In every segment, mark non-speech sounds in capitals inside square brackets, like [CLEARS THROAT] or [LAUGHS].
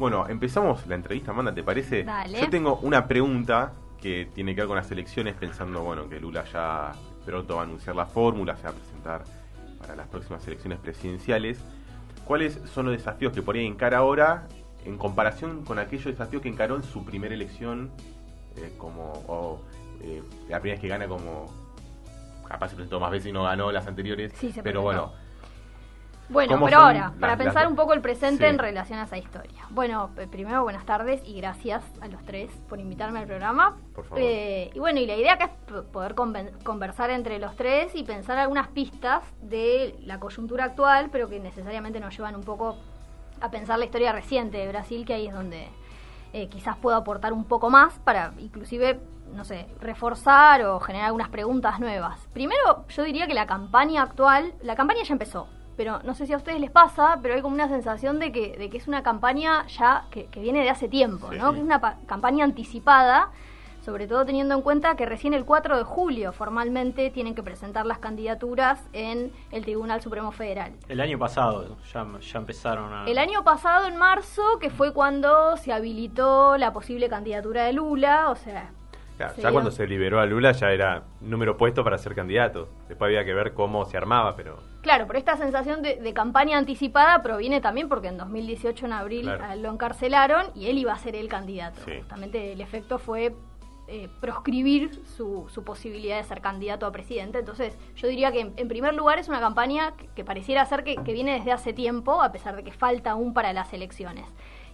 Bueno, empezamos la entrevista, Amanda, ¿te parece? Dale. Yo tengo una pregunta que tiene que ver con las elecciones, pensando, bueno, que Lula ya pronto va a anunciar la fórmula, se va a presentar para las próximas elecciones presidenciales. ¿Cuáles son los desafíos que por ahí encara ahora en comparación con aquellos desafíos que encaró en su primera elección eh, como o, eh, la primera vez que gana como capaz se presentó más veces y no ganó las anteriores Sí, se pero bueno Bueno, ¿Cómo pero ahora, para las pensar un poco el presente Sí. en relación a esa historia. Bueno, eh, primero buenas tardes y gracias a los tres por invitarme al programa. Por favor. Eh, y bueno, y la idea acá es poder conversar entre los tres y pensar algunas pistas de la coyuntura actual, pero que necesariamente nos llevan un poco a pensar la historia reciente de Brasil, que ahí es donde eh, quizás puedo aportar un poco más para inclusive, no sé, reforzar o generar algunas preguntas nuevas. Primero, yo diría que la campaña actual, la campaña ya empezó, pero no sé si a ustedes les pasa, pero hay como una sensación de que, de que es una campaña ya que, que viene de hace tiempo, Sí. ¿no? Que es una pa- campaña anticipada, sobre todo teniendo en cuenta que recién el 4 de julio formalmente tienen que presentar las candidaturas en el Tribunal Supremo Federal. El año pasado ya, ya empezaron a... El año pasado, en marzo, que fue cuando se habilitó la posible candidatura de Lula, o sea... Ya, cuando se liberó a Lula ya era número puesto para ser candidato. Después había que ver cómo se armaba, pero Claro, pero esta sensación de, de campaña anticipada proviene también porque en 2018, en abril, Claro. lo encarcelaron y él iba a ser el candidato. Sí. Justamente el efecto fue eh, proscribir su, su posibilidad de ser candidato a presidente. Entonces, yo diría que en, en primer lugar es una campaña que, que pareciera ser que, que viene desde hace tiempo, a pesar de que falta aún para las elecciones.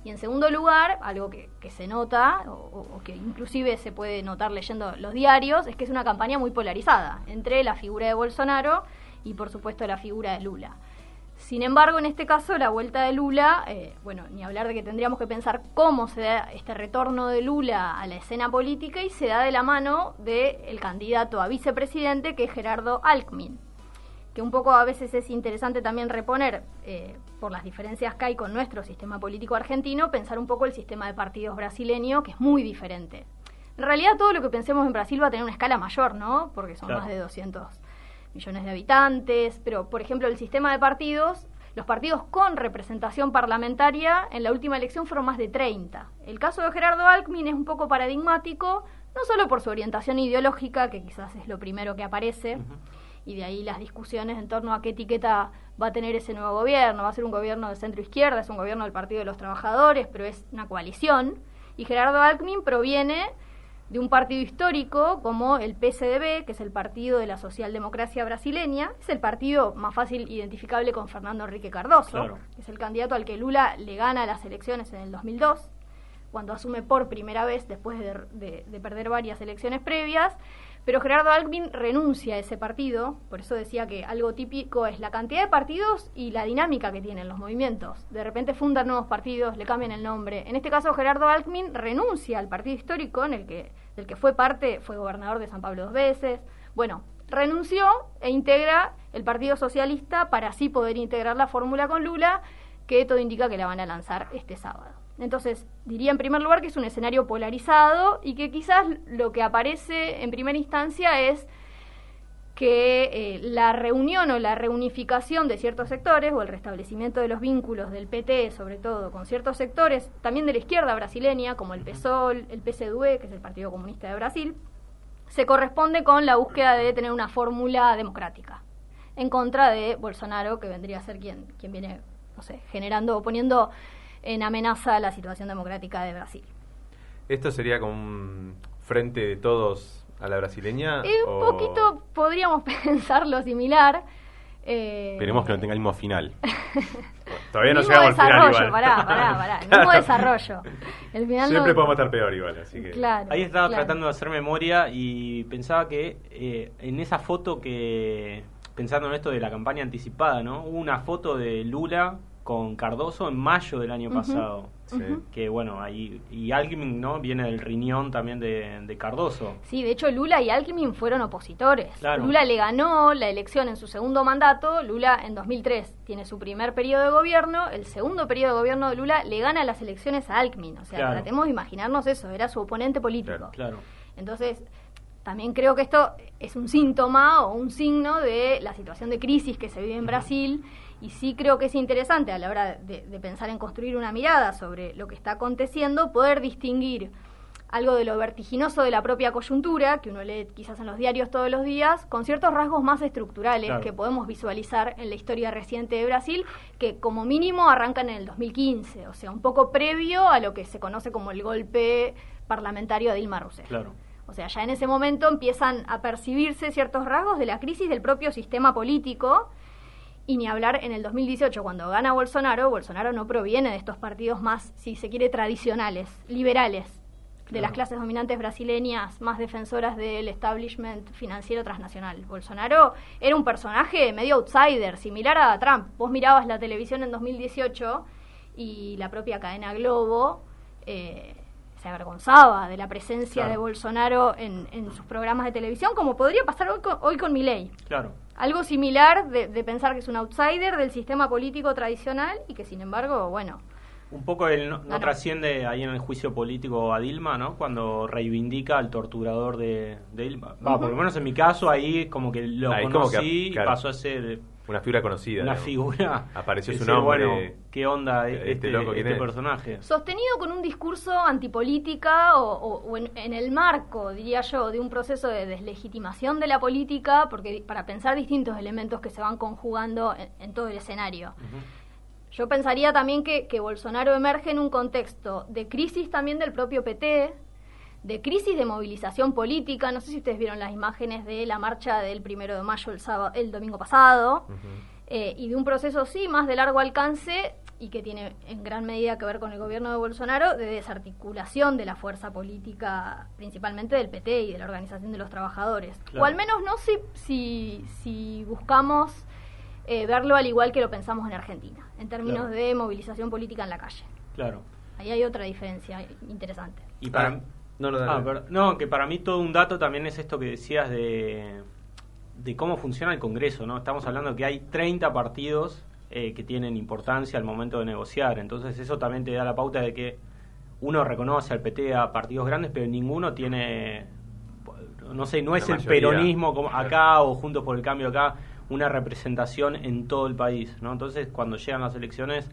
Y en segundo lugar, algo que, se nota, o, que inclusive se puede notar leyendo los diarios, es que es una campaña muy polarizada entre la figura de Bolsonaro y por supuesto la figura de Lula. Sin embargo, en este caso, la vuelta de Lula, eh, bueno, ni hablar de que tendríamos que pensar cómo se da este retorno de Lula a la escena política y se da de la mano del candidato a vicepresidente que es Gerardo Alckmin que un poco a veces es interesante también reponer, eh, por las diferencias que hay con nuestro sistema político argentino, pensar un poco el sistema de partidos brasileño, que es muy diferente. En realidad todo lo que pensemos en Brasil va a tener una escala mayor, ¿no? Porque son Claro. más de 200 millones de habitantes, pero por ejemplo el sistema de partidos, los partidos con representación parlamentaria en la última elección fueron más de 30. El caso de Gerardo Alckmin es un poco paradigmático, no solo por su orientación ideológica, que quizás es lo primero que aparece, y de ahí las discusiones en torno a qué etiqueta va a tener ese nuevo gobierno. Va a ser un gobierno de centro izquierda, es un gobierno del Partido de los Trabajadores, pero es una coalición. Y Gerardo Alckmin proviene de un partido histórico como el PSDB, que es el Partido de la Socialdemocracia Brasileña. Es el partido más fácil identificable con Fernando Enrique Cardoso, Claro. que es el candidato al que Lula le gana las elecciones en el 2002 cuando asume por primera vez después de, de- de perder varias elecciones previas. Pero Gerardo Alckmin renuncia a ese partido, por eso decía que algo típico es la cantidad de partidos y la dinámica que tienen los movimientos. De repente fundan nuevos partidos, le cambian el nombre. En este caso Gerardo Alckmin renuncia al partido histórico en el que, del que fue parte, fue gobernador de San Pablo dos veces. Bueno, renunció e integra el Partido Socialista para así poder integrar la fórmula con Lula, que todo indica que la van a lanzar este sábado. Entonces, diría en primer lugar que es un escenario polarizado y que quizás lo que aparece en primera instancia es que eh, la reunión o la reunificación de ciertos sectores o el restablecimiento de los vínculos del PT, sobre todo con ciertos sectores, también de la izquierda brasileña, como el PSOL, el PCdoE, que es el Partido Comunista de Brasil, se corresponde con la búsqueda de tener una fórmula democrática en contra de Bolsonaro, que vendría a ser quien, quien viene, no sé, generando o poniendo en amenaza la situación democrática de Brasil. esto sería como un frente de todos a la brasileña. Un o- poquito podríamos [LAUGHS] pensarlo similar. eh, esperemos que no tenga el mismo final [LAUGHS] Todavía no mismo llegamos al final desarrollo, igual. pará, pará, pará. El Claro. [LAUGHS] mismo desarrollo. El final Siempre no- podemos estar peor igual, así que. Claro, Ahí estaba claro. tratando de hacer memoria y pensaba que eh, en esa foto que, pensando en esto de la campaña anticipada, ¿no? Hubo una foto de Lula con Cardoso en mayo del año pasado. Sí. Que bueno, ahí. Y Alckmin, ¿no? Viene del riñón también de, de Cardoso. Sí, de hecho Lula y Alckmin fueron opositores. Claro. Lula le ganó la elección en su segundo mandato, Lula en 2003 tiene su primer periodo de gobierno, el segundo periodo de gobierno de Lula le gana las elecciones a Alckmin, o sea, Claro. tratemos de imaginarnos eso, era su oponente político. Claro. Claro. Entonces, También creo que esto es un síntoma o un signo de la situación de crisis que se vive en Brasil y sí creo que es interesante a la hora de, de pensar en construir una mirada sobre lo que está aconteciendo, poder distinguir algo de lo vertiginoso de la propia coyuntura, que uno lee quizás en los diarios todos los días, con ciertos rasgos más estructurales Claro. que podemos visualizar en la historia reciente de Brasil, que como mínimo arrancan en el 2015, o sea, un poco previo a lo que se conoce como el golpe parlamentario de Dilma Rousseff. Claro. O sea, ya en ese momento empiezan a percibirse ciertos rasgos de la crisis del propio sistema político. Y ni hablar en el 2018, cuando gana Bolsonaro, Bolsonaro no proviene de estos partidos más, si se quiere, tradicionales, liberales, de las clases dominantes brasileñas, más defensoras del establishment financiero transnacional. Bolsonaro era un personaje medio outsider, similar a Trump. Vos mirabas la televisión en 2018 y la propia cadena Globo eh, se avergonzaba de la presencia Claro. de Bolsonaro en, en sus programas de televisión, como podría pasar hoy con, hoy con Milei. Claro. Algo similar de, de pensar que es un outsider del sistema político tradicional y que sin embargo, bueno, Un poco él no, trasciende ahí en el juicio político a Dilma, ¿no? Cuando reivindica al torturador de, de Dilma. Va, por lo menos en mi caso, ahí como que lo Ahí como que, conocí y pasó a ser Una figura conocida. una digamos. figura. Apareció su nombre. Bueno, ¿qué onda Este este, loco, ¿quién este es? personaje? sostenido con un discurso antipolítica o, o- o en, en el marco, diría yo, de un proceso de deslegitimación de la política, porque para pensar distintos elementos que se van conjugando en, en todo el escenario. Yo pensaría también que, que Bolsonaro emerge en un contexto de crisis también del propio PT, de crisis de movilización política. No sé si ustedes vieron las imágenes de la marcha del primero de mayo el, sábado, el domingo pasado, eh, y de un proceso, sí, más de largo alcance y que tiene en gran medida que ver con el gobierno de Bolsonaro, de desarticulación de la fuerza política, principalmente del PT y de la Organización de los Trabajadores. Claro. O al menos no si, si, si buscamos eh, verlo al igual que lo pensamos en Argentina, en términos Claro. de movilización política en la calle. Claro. Ahí hay otra diferencia interesante. Y para Ah, no, no, dale. Ah, pero- no, que para mí todo un dato también es esto que decías de, de cómo funciona el Congreso, ¿no? Estamos hablando que hay 30 partidos eh, que tienen importancia al momento de negociar, entonces eso también te da la pauta de que uno reconoce al PT a partidos grandes, pero ninguno tiene, no sé, no es el peronismo como acá o Juntos por el Cambio acá, una representación en todo el país, ¿no? Entonces cuando llegan las elecciones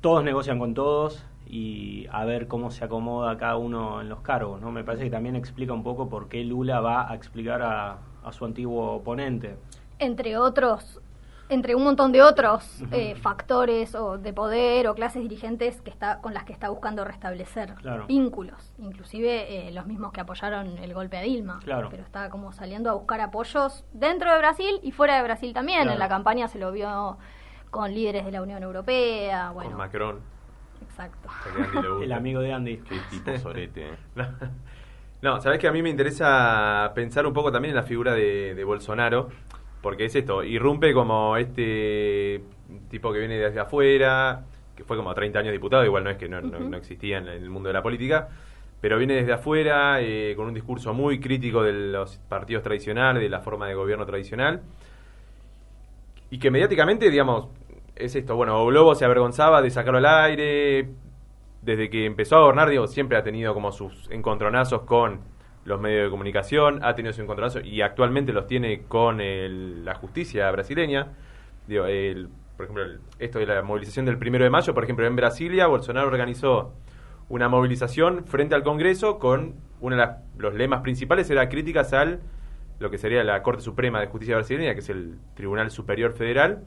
todos negocian con todos y a ver cómo se acomoda cada uno en los cargos, ¿no? Me parece que también explica un poco por qué Lula va a explicar a, a su antiguo oponente. Entre otros, entre un montón de otros eh, factores o de poder o clases dirigentes que está con las que está buscando restablecer Claro. vínculos, inclusive eh, los mismos que apoyaron el golpe a Dilma, Claro. pero está como saliendo a buscar apoyos dentro de Brasil y fuera de Brasil también. Claro. En la campaña se lo vio con líderes de la Unión Europea, bueno, Con Macron. Exacto. ya que a Andy le gusta. El amigo de Andy. Qué tipo [LAUGHS] sorete. eh. No, sabes que a mí me interesa pensar un poco también en la figura de, de Bolsonaro, porque es esto, irrumpe como este tipo que viene desde afuera, que fue como 30 años diputado, igual no es que no, no- Ujú. no existía en el mundo de la política, pero viene desde afuera eh, con un discurso muy crítico de los partidos tradicionales, de la forma de gobierno tradicional, y que mediáticamente, digamos, es esto, bueno, Globo se avergonzaba de sacarlo al aire, desde que empezó a gobernar, digo, siempre ha tenido como sus encontronazos con los medios de comunicación, ha tenido sus encontronazos y actualmente los tiene con el- la justicia brasileña. Digo, el- por ejemplo, el- esto de la movilización del primero de mayo, por ejemplo, en Brasilia, Bolsonaro organizó una movilización frente al Congreso con uno de los lemas principales era críticas al lo que sería la Corte Suprema de Justicia brasileña, que es el Tribunal Superior Federal,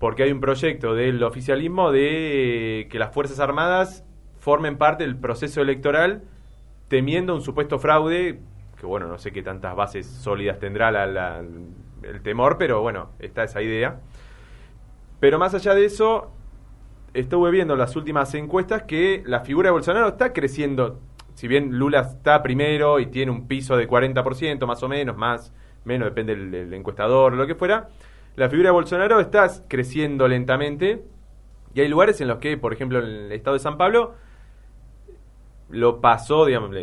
porque hay un proyecto del oficialismo de eh, que las Fuerzas Armadas formen parte del proceso electoral temiendo un supuesto fraude, que bueno, no sé qué tantas bases sólidas tendrá la- la- el temor, pero bueno, está esa idea. Pero más allá de eso, estuve viendo las últimas encuestas que la figura de Bolsonaro está creciendo. Si bien Lula está primero y tiene un piso de 40%, más o menos, más, menos, depende del, del encuestador, lo que fuera, la figura de Bolsonaro está creciendo lentamente. Y hay lugares en los que, por ejemplo, en el estado de San Pablo, lo pasó, digamos,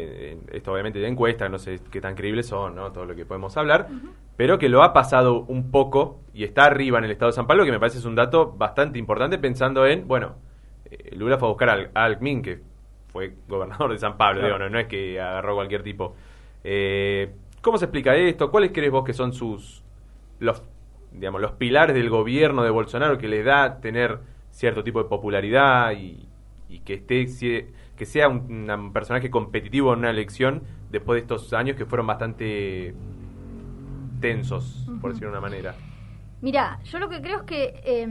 esto obviamente de encuesta, no sé qué tan creíbles son, ¿no? Todo lo que podemos hablar, pero que lo ha pasado un poco y está arriba en el estado de San Pablo, que me parece es un dato bastante importante pensando en, bueno, eh, Lula fue a buscar al, a Alckmin, que fue gobernador de San Pablo, Claro. digo, no, no es que agarró cualquier tipo. Eh, ¿Cómo se explica esto? ¿Cuáles crees vos que son sus los digamos los pilares del gobierno de Bolsonaro que le da tener cierto tipo de popularidad y, y que esté que sea un, un, personaje competitivo en una elección después de estos años que fueron bastante tensos, uh -huh. por decirlo de una manera? Mira, yo lo que creo es que eh,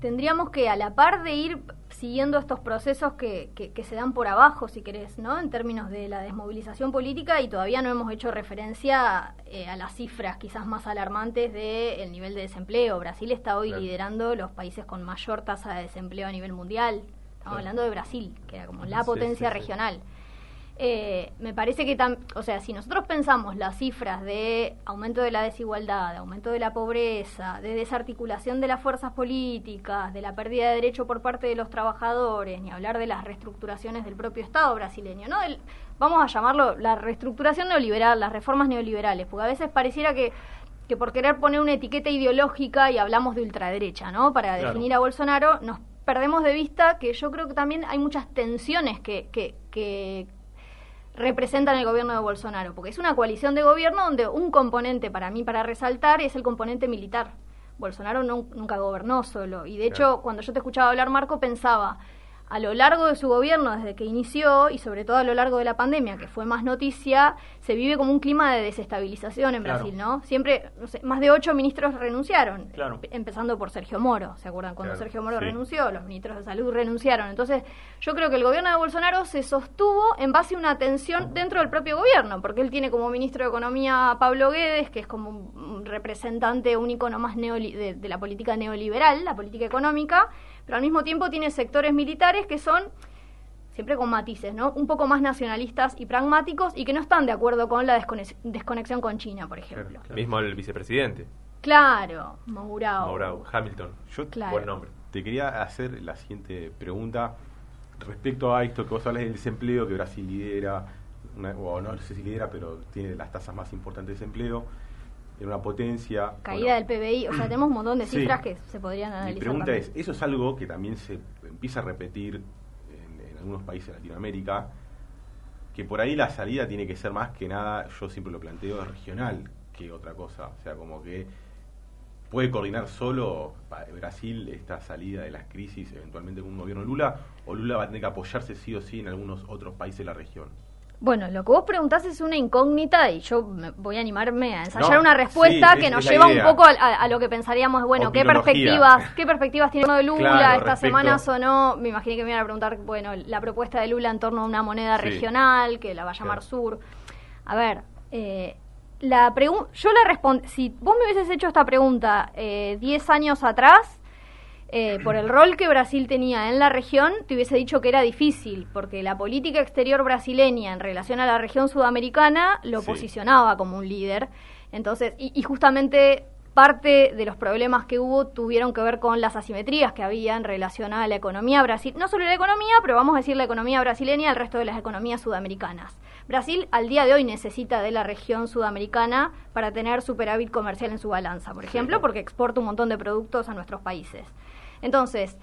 tendríamos que, a la par de ir siguiendo estos procesos que, que, que, se dan por abajo, si querés, ¿no? En términos de la desmovilización política, y todavía no hemos hecho referencia eh, a las cifras quizás más alarmantes del de nivel de desempleo. Brasil está hoy claro. liderando los países con mayor tasa de desempleo a nivel mundial. Estamos claro. hablando de Brasil, que era como la potencia sí, regional. Sí. Eh, me parece que, tam o sea, si nosotros pensamos las cifras de aumento de la desigualdad, de aumento de la pobreza, de desarticulación de las fuerzas políticas, de la pérdida de derecho por parte de los trabajadores, ni hablar de las reestructuraciones del propio Estado brasileño, ¿no? El, vamos a llamarlo la reestructuración neoliberal, las reformas neoliberales, porque a veces pareciera que que por querer poner una etiqueta ideológica y hablamos de ultraderecha, ¿no? Para claro. definir a Bolsonaro, nos perdemos de vista que yo creo que también hay muchas tensiones que, que, que representan el gobierno de Bolsonaro, porque es una coalición de gobierno donde un componente para mí para resaltar es el componente militar. Bolsonaro no, nunca gobernó solo y de hecho cuando yo te escuchaba hablar Marco pensaba a lo largo de su gobierno, desde que inició, y sobre todo a lo largo de la pandemia, que fue más noticia, se vive como un clima de desestabilización en claro. Brasil, ¿no? Siempre, no sé, más de ocho ministros renunciaron, claro. empezando por Sergio Moro, ¿se acuerdan? Cuando Sergio Moro sí. renunció, los ministros de salud renunciaron. Entonces, yo creo que el gobierno de Bolsonaro se sostuvo en base a una tensión dentro del propio gobierno, porque él tiene como ministro de Economía a Pablo Guedes, que es como un representante, un icono más de, de la política neoliberal, la política económica, pero al mismo tiempo tiene sectores militares que son siempre con matices, ¿no? Un poco más nacionalistas y pragmáticos y que no están de acuerdo con la desconexión con China, por ejemplo. Claro, claro. Mismo el vicepresidente. Claro, Mourao. Mourao, Hamilton. Yo, claro. buen nombre. Te quería hacer la siguiente pregunta respecto a esto que vos hablas del desempleo, que Brasil lidera, una, o no sé si lidera, pero tiene las tasas más importantes de desempleo en una potencia. Caída bueno, del PBI, o sea, [CLEARS THROAT] tenemos un montón de cifras sí. que se podrían analizar. Mi pregunta también. es, ¿eso es algo que también se empieza a repetir en, en, algunos países de Latinoamérica? Que por ahí la salida tiene que ser más que nada, yo siempre lo planteo, regional que otra cosa. O sea, como que puede coordinar solo Brasil esta salida de las crisis eventualmente con un gobierno Lula, o Lula va a tener que apoyarse sí o sí en algunos otros países de la región. Bueno, lo que vos preguntás es una incógnita y yo voy a animarme a ensayar no, una respuesta sí, que nos lleva un poco a, a, lo que pensaríamos, bueno, qué perspectivas, [LAUGHS] qué perspectivas tiene de Lula claro, esta respecto... semana sonó, me imaginé que me iban a preguntar, bueno, la propuesta de Lula en torno a una moneda sí. regional que la va a llamar claro. Sur. A ver, eh, la yo la respondí, si vos me hubieses hecho esta pregunta 10 eh, años atrás, eh, por el rol que Brasil tenía en la región, te hubiese dicho que era difícil, porque la política exterior brasileña en relación a la región sudamericana lo sí. posicionaba como un líder. Entonces, y, y, justamente parte de los problemas que hubo tuvieron que ver con las asimetrías que había en relación a la economía brasil, no solo la economía, pero vamos a decir la economía brasileña y el resto de las economías sudamericanas. Brasil al día de hoy necesita de la región sudamericana para tener superávit comercial en su balanza, por ejemplo, porque exporta un montón de productos a nuestros países. Entonces,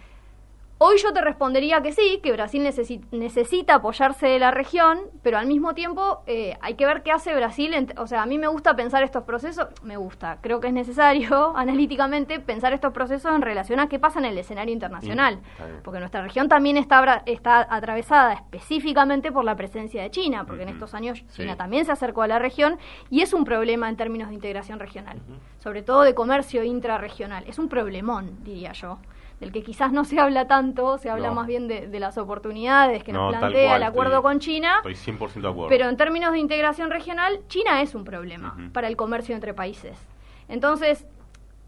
hoy yo te respondería que sí, que Brasil necesi necesita apoyarse de la región, pero al mismo tiempo eh, hay que ver qué hace Brasil. O sea, a mí me gusta pensar estos procesos, me gusta, creo que es necesario [LAUGHS] analíticamente pensar estos procesos en relación a qué pasa en el escenario internacional, mm, porque nuestra región también está, está atravesada específicamente por la presencia de China, porque en estos años China también se acercó a la región y es un problema en términos de integración regional, sobre todo de comercio intrarregional, es un problemón, diría yo del que quizás no se habla tanto, se habla no. más bien de, de, las oportunidades que no, nos plantea cual, el acuerdo estoy, con China. Estoy 100% de acuerdo. Pero en términos de integración regional, China es un problema uh -huh. para el comercio entre países. Entonces,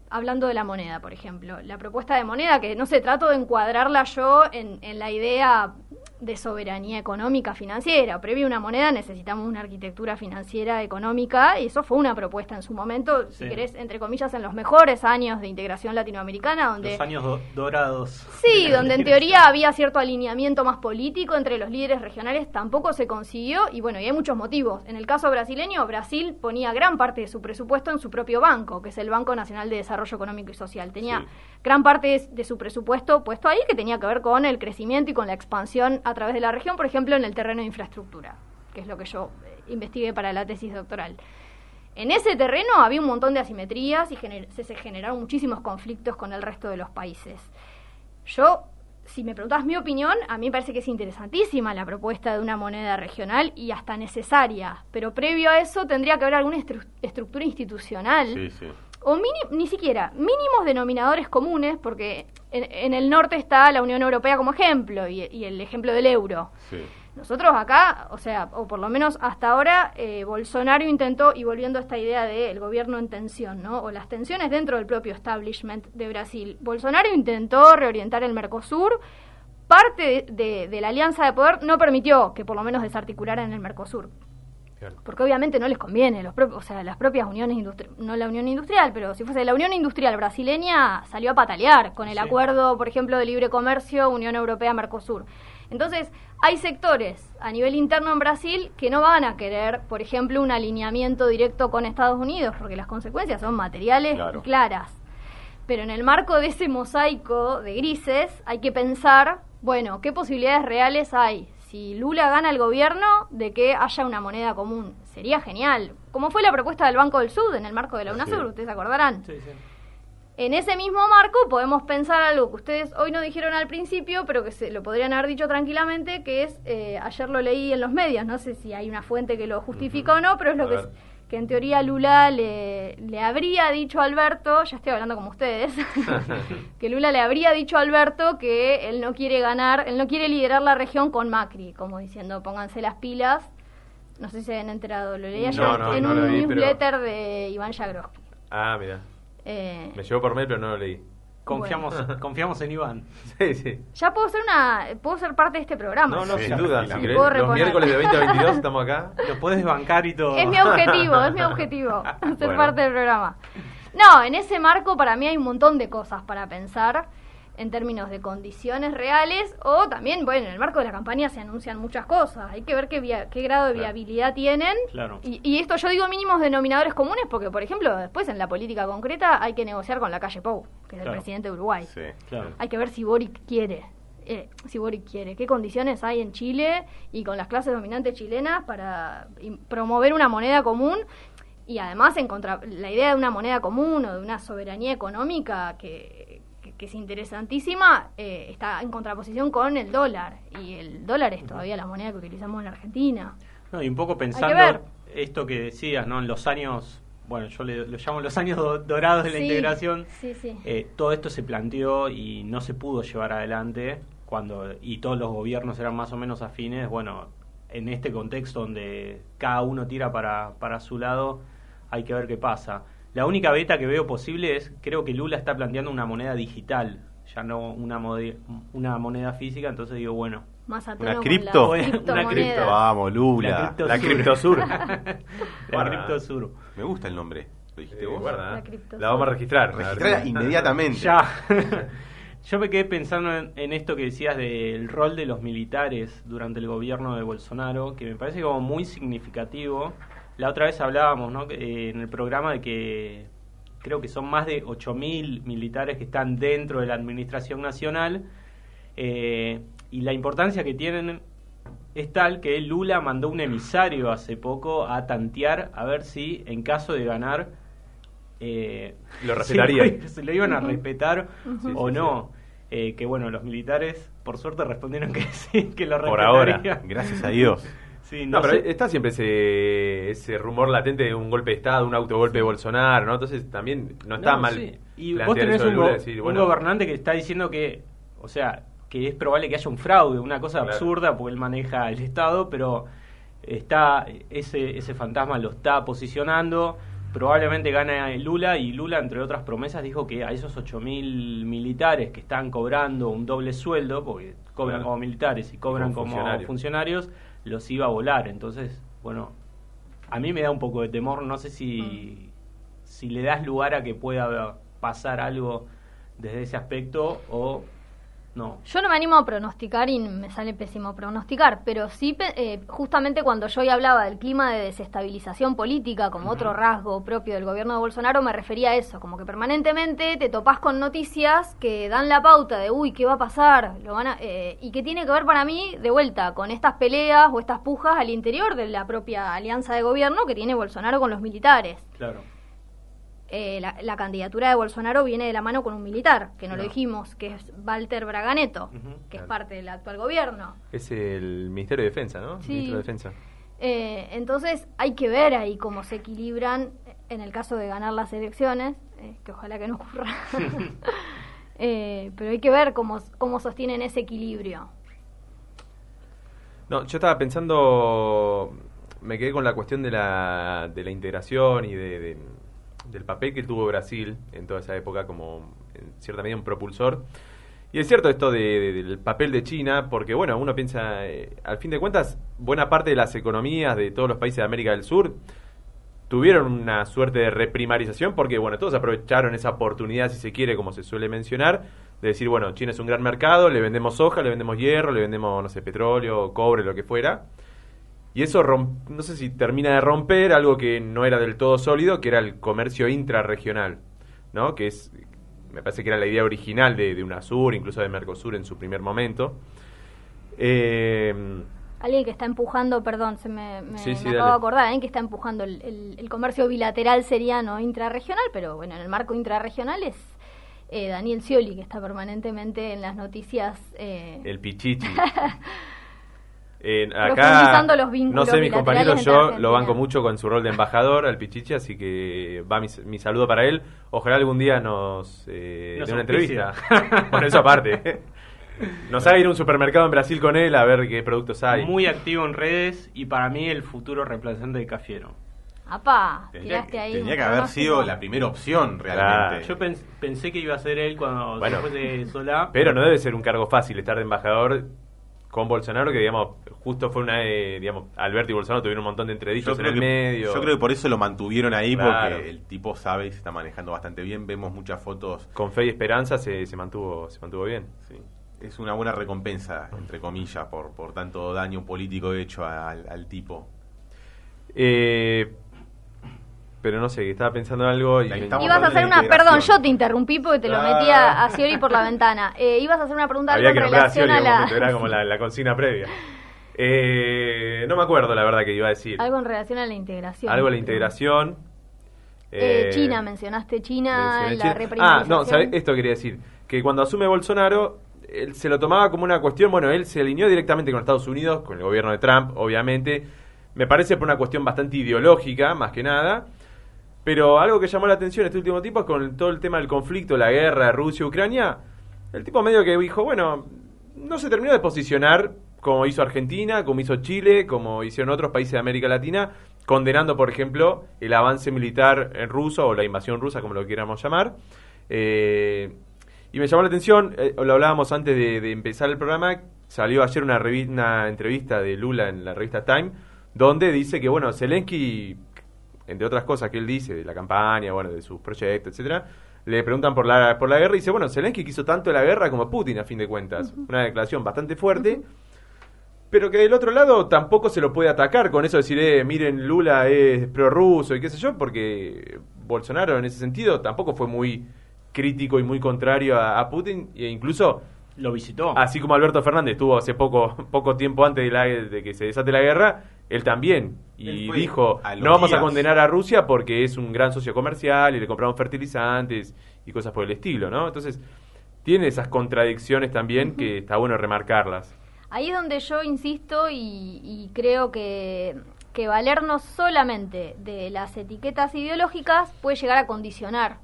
hablando de la moneda, por ejemplo, la propuesta de moneda, que no sé, trato de encuadrarla yo en, en la idea de soberanía económica financiera. Previo a una moneda necesitamos una arquitectura financiera económica y eso fue una propuesta en su momento, sí. si querés, entre comillas, en los mejores años de integración latinoamericana. donde Los años do dorados. Sí, [LAUGHS] donde en teoría había cierto alineamiento más político entre los líderes regionales, tampoco se consiguió y bueno, y hay muchos motivos. En el caso brasileño, Brasil ponía gran parte de su presupuesto en su propio banco, que es el Banco Nacional de Desarrollo Económico y Social. Tenía sí. gran parte de, de su presupuesto puesto ahí que tenía que ver con el crecimiento y con la expansión a través de la región, por ejemplo, en el terreno de infraestructura, que es lo que yo eh, investigué para la tesis doctoral. En ese terreno había un montón de asimetrías y se, generaron muchísimos conflictos con el resto de los países. Yo si me preguntas mi opinión, a mí me parece que es interesantísima la propuesta de una moneda regional y hasta necesaria, pero previo a eso tendría que haber alguna estructura institucional. O ni siquiera mínimos denominadores comunes, porque en, el norte está la Unión Europea como ejemplo y, y el ejemplo del euro. Sí. Nosotros acá, o sea, o por lo menos hasta ahora, eh, Bolsonaro intentó, y volviendo a esta idea del gobierno en tensión, ¿no? O las tensiones dentro del propio establishment de Brasil, Bolsonaro intentó reorientar el Mercosur, parte de, la alianza de poder no permitió que por lo menos desarticularan el Mercosur. Porque obviamente no les conviene, los o sea, las propias uniones industriales, no la unión industrial, pero si fuese la unión industrial brasileña salió a patalear con el acuerdo, por ejemplo, de libre comercio Unión Europea-Mercosur. Entonces, hay sectores a nivel interno en Brasil que no van a querer, por ejemplo, un alineamiento directo con Estados Unidos, porque las consecuencias son materiales y claras. Pero en el marco de ese mosaico de grises hay que pensar, bueno, ¿qué posibilidades reales hay? Si Lula gana el gobierno, de que haya una moneda común. Sería genial. Como fue la propuesta del Banco del Sud en el marco de la UNASUR, ustedes se acordarán. Sí, sí. En ese mismo marco podemos pensar algo que ustedes hoy no dijeron al principio, pero que se lo podrían haber dicho tranquilamente, que es, eh, ayer lo leí en los medios, no sé si hay una fuente que lo justifica o no, pero es lo que, que en teoría Lula le, le habría dicho a Alberto, ya estoy hablando como ustedes, [LAUGHS] que Lula le habría dicho a Alberto que él no quiere ganar, él no quiere liderar la región con Macri, como diciendo pónganse las pilas. No sé si se han enterado, lo leí ayer en un newsletter de Iván Yagroski. Ah, mira. Eh, Me llevó por mail, pero no lo leí. Confiamos, [LAUGHS] confiamos en Iván. Sí, sí. Ya puedo ser una, puedo ser parte de este programa. No, no, sin duda. Si los miércoles de 2022 [LAUGHS] estamos acá. Lo puedes bancar y todo. Es mi objetivo, es mi [LAUGHS] objetivo, ser parte del programa. No, en ese marco para mí hay un montón de cosas para pensar en términos de condiciones reales o también, bueno, en el marco de la campaña se anuncian muchas cosas. Hay que ver qué, qué grado de viabilidad tienen. Claro. Y, esto yo digo mínimos denominadores comunes porque, por ejemplo, después en la política concreta hay que negociar con la calle Pou, que es el presidente de Uruguay. Sí, claro. Hay que ver si Boric quiere. Eh, si Boric quiere, qué condiciones hay en Chile y con las clases dominantes chilenas para promover una moneda común y además en contra, la idea de una moneda común o de una soberanía económica que, que es interesantísima, eh, está en contraposición con el dólar. Y el dólar es todavía la moneda que utilizamos en Argentina. No, y un poco pensando esto que decías, ¿no? En los años, bueno, yo le, lo llamo los años dorados de la integración, eh, todo esto se planteó y no se pudo llevar adelante cuando y todos los gobiernos eran más o menos afines, bueno, en este contexto donde cada uno tira para, para su lado, hay que ver qué pasa. La única beta que veo posible es, creo que Lula está planteando una moneda digital, ya no una, una moneda física, entonces digo, bueno. Más una cripto, una cripto, vamos, Lula, la criptosur. la criptosur. [LAUGHS] Me gusta el nombre. ¿Lo dijiste vos? la, la, vamos a registrar. Registrar inmediatamente. Ya. [LAUGHS] Yo me quedé pensando en, esto que decías del rol de los militares durante el gobierno de Bolsonaro, que me parece como muy significativo la otra vez hablábamos ¿no? Eh, en el programa de que creo que son más de 8.000 militares que están dentro de la Administración Nacional eh, y la importancia que tienen es tal que Lula mandó un emisario hace poco a tantear a ver si en caso de ganar eh, lo respetaría. [LAUGHS] Se, lo, iban a respetar o no. que bueno, los militares por suerte respondieron que sí, que lo respetarían. Por ahora, gracias a Dios. No, pero está siempre ese, ese rumor latente de un golpe de Estado, un autogolpe de Bolsonaro, ¿no? Entonces también no está mal. Y vos tenés un, gobernante que está diciendo que, o sea, que es probable que haya un fraude, una cosa absurda, porque él maneja el Estado, pero está ese, ese fantasma lo está posicionando. Probablemente gana Lula y Lula, entre otras promesas, dijo que a esos 8.000 militares que están cobrando un doble sueldo, porque cobran como militares y cobran como funcionarios los iba a volar. Entonces, bueno, a mí me da un poco de temor, no sé si, si le das lugar a que pueda pasar algo desde ese aspecto o No. Yo no me animo a pronosticar y me sale pésimo pronosticar, pero sí, eh, justamente cuando yo hoy hablaba del clima de desestabilización política como otro rasgo propio del gobierno de Bolsonaro, me refería a eso, como que permanentemente te topás con noticias que dan la pauta de, uy, ¿qué va a pasar? Lo van a- eh, y que tiene que ver para mí, de vuelta, con estas peleas o estas pujas al interior de la propia alianza de gobierno que tiene Bolsonaro con los militares. Claro. Eh, la, la candidatura de Bolsonaro viene de la mano con un militar, que no lo Claro. dijimos, que es Walter Braganeto, que es parte del actual gobierno. Es el Ministerio de Defensa, ¿no? Sí. Ministro de Defensa. Eh, entonces hay que ver ahí cómo se equilibran en el caso de ganar las elecciones, eh, que ojalá que no ocurra. [LAUGHS] [LAUGHS] Eh, pero hay que ver cómo, cómo sostienen ese equilibrio. No, yo estaba pensando, me quedé con la cuestión de la, de la integración y de, de- del papel que tuvo Brasil en toda esa época como, en cierta medida, un propulsor. Y es cierto esto de- de- del papel de China, porque bueno, uno piensa, eh, al fin de cuentas, buena parte de las economías de todos los países de América del Sur tuvieron una suerte de reprimarización porque, bueno, todos aprovecharon esa oportunidad, si se quiere, como se suele mencionar, de decir, bueno, China es un gran mercado, le vendemos soja, le vendemos hierro, le vendemos, no sé, petróleo, cobre, lo que fuera. Y eso, rom- no sé si termina de romper algo que no era del todo sólido, que era el comercio intrarregional, ¿no? Que es, me parece que era la idea original de, de UNASUR, incluso de Mercosur en su primer momento. Eh, Alguien que está empujando, perdón, se me, me- Sí, me sí, acabo dale. de acordar, alguien que está empujando el, el- el comercio bilateral sería no intrarregional, pero bueno, en el marco intrarregional es eh, Daniel Scioli, que está permanentemente en las noticias. eh, El pichichi. [LAUGHS] Eh, Profundizando acá, los vínculos no sé, mis compañeros, yo Argentina. lo banco mucho con su rol de embajador al Pichichi, así que va mi, mi saludo para él. Ojalá algún día nos eh, Nos dé una auspicia. entrevista. [LAUGHS] bueno, eso aparte. Nos haga ir a un supermercado en Brasil con él a ver qué productos hay. Muy activo en redes y para mí el futuro reemplazante de Cafiero. Ahí. tendría un que haber sido la primera opción realmente. Yo pens- pensé que iba a ser él cuando Bueno. después de Solá. Pero no debe ser un cargo fácil estar de embajador con Bolsonaro, que digamos, justo fue una, eh, digamos, Alberto y Bolsonaro tuvieron un montón de entredichos en el que, medio. yo creo que por eso lo mantuvieron ahí, Claro. porque el tipo sabe y se está manejando bastante bien. Vemos muchas fotos. Con fe y esperanza se, se mantuvo, se mantuvo bien. sí. Es una buena recompensa, entre comillas, por, por tanto daño político hecho al, al tipo. Eh, pero no sé, que estaba pensando en algo y... Ibas a hacer una, perdón, yo te interrumpí porque te lo Ah. metí a, a Scioli por la ventana. Eh, ibas a hacer una pregunta Había algo que a relación Scioli a la... momento, era como la, la consigna previa. Eh, no me acuerdo la verdad que iba a decir. Algo en relación a la integración. Algo de la integración. Eh, Eh, China, mencionaste China, la China. Ah, no, esto quería decir. Que cuando asume Bolsonaro, él se lo tomaba como una cuestión, bueno, él se alineó directamente con Estados Unidos, con el gobierno de Trump, obviamente. Me parece por una cuestión bastante ideológica, más que nada. Pero algo que llamó la atención este último tiempo es con todo el tema del conflicto, la guerra, Rusia-Ucrania. El tipo medio que dijo, bueno, no se terminó de posicionar como hizo Argentina, como hizo Chile, como hicieron otros países de América Latina, condenando, por ejemplo, el avance militar en ruso o la invasión rusa, como lo quieramos llamar. Eh, y me llamó la atención, eh, lo hablábamos antes de, empezar el programa, salió ayer una, una entrevista de Lula en la revista Time, donde dice que, bueno, Zelensky, entre otras cosas que él dice de la campaña, bueno, de sus proyectos, etcétera, le preguntan por la, por la guerra y dice, bueno, Zelensky quiso tanto la guerra como Putin, a fin de cuentas. Una declaración bastante fuerte. Pero que del otro lado tampoco se lo puede atacar con eso de decir, eh, miren, Lula es prorruso y qué sé yo, porque Bolsonaro en ese sentido tampoco fue muy crítico y muy contrario a, a Putin, e incluso Lo visitó. así como Alberto Fernández estuvo hace poco, poco tiempo antes de, la- de que se desate la guerra, él también. Y dijo, no vamos a días". condenar a Rusia porque es un gran socio comercial y le compramos fertilizantes y cosas por el estilo, ¿no? Entonces, tiene esas contradicciones también que está bueno remarcarlas. Ahí es donde yo insisto y, y creo que, que valernos solamente de las etiquetas ideológicas puede llegar a condicionar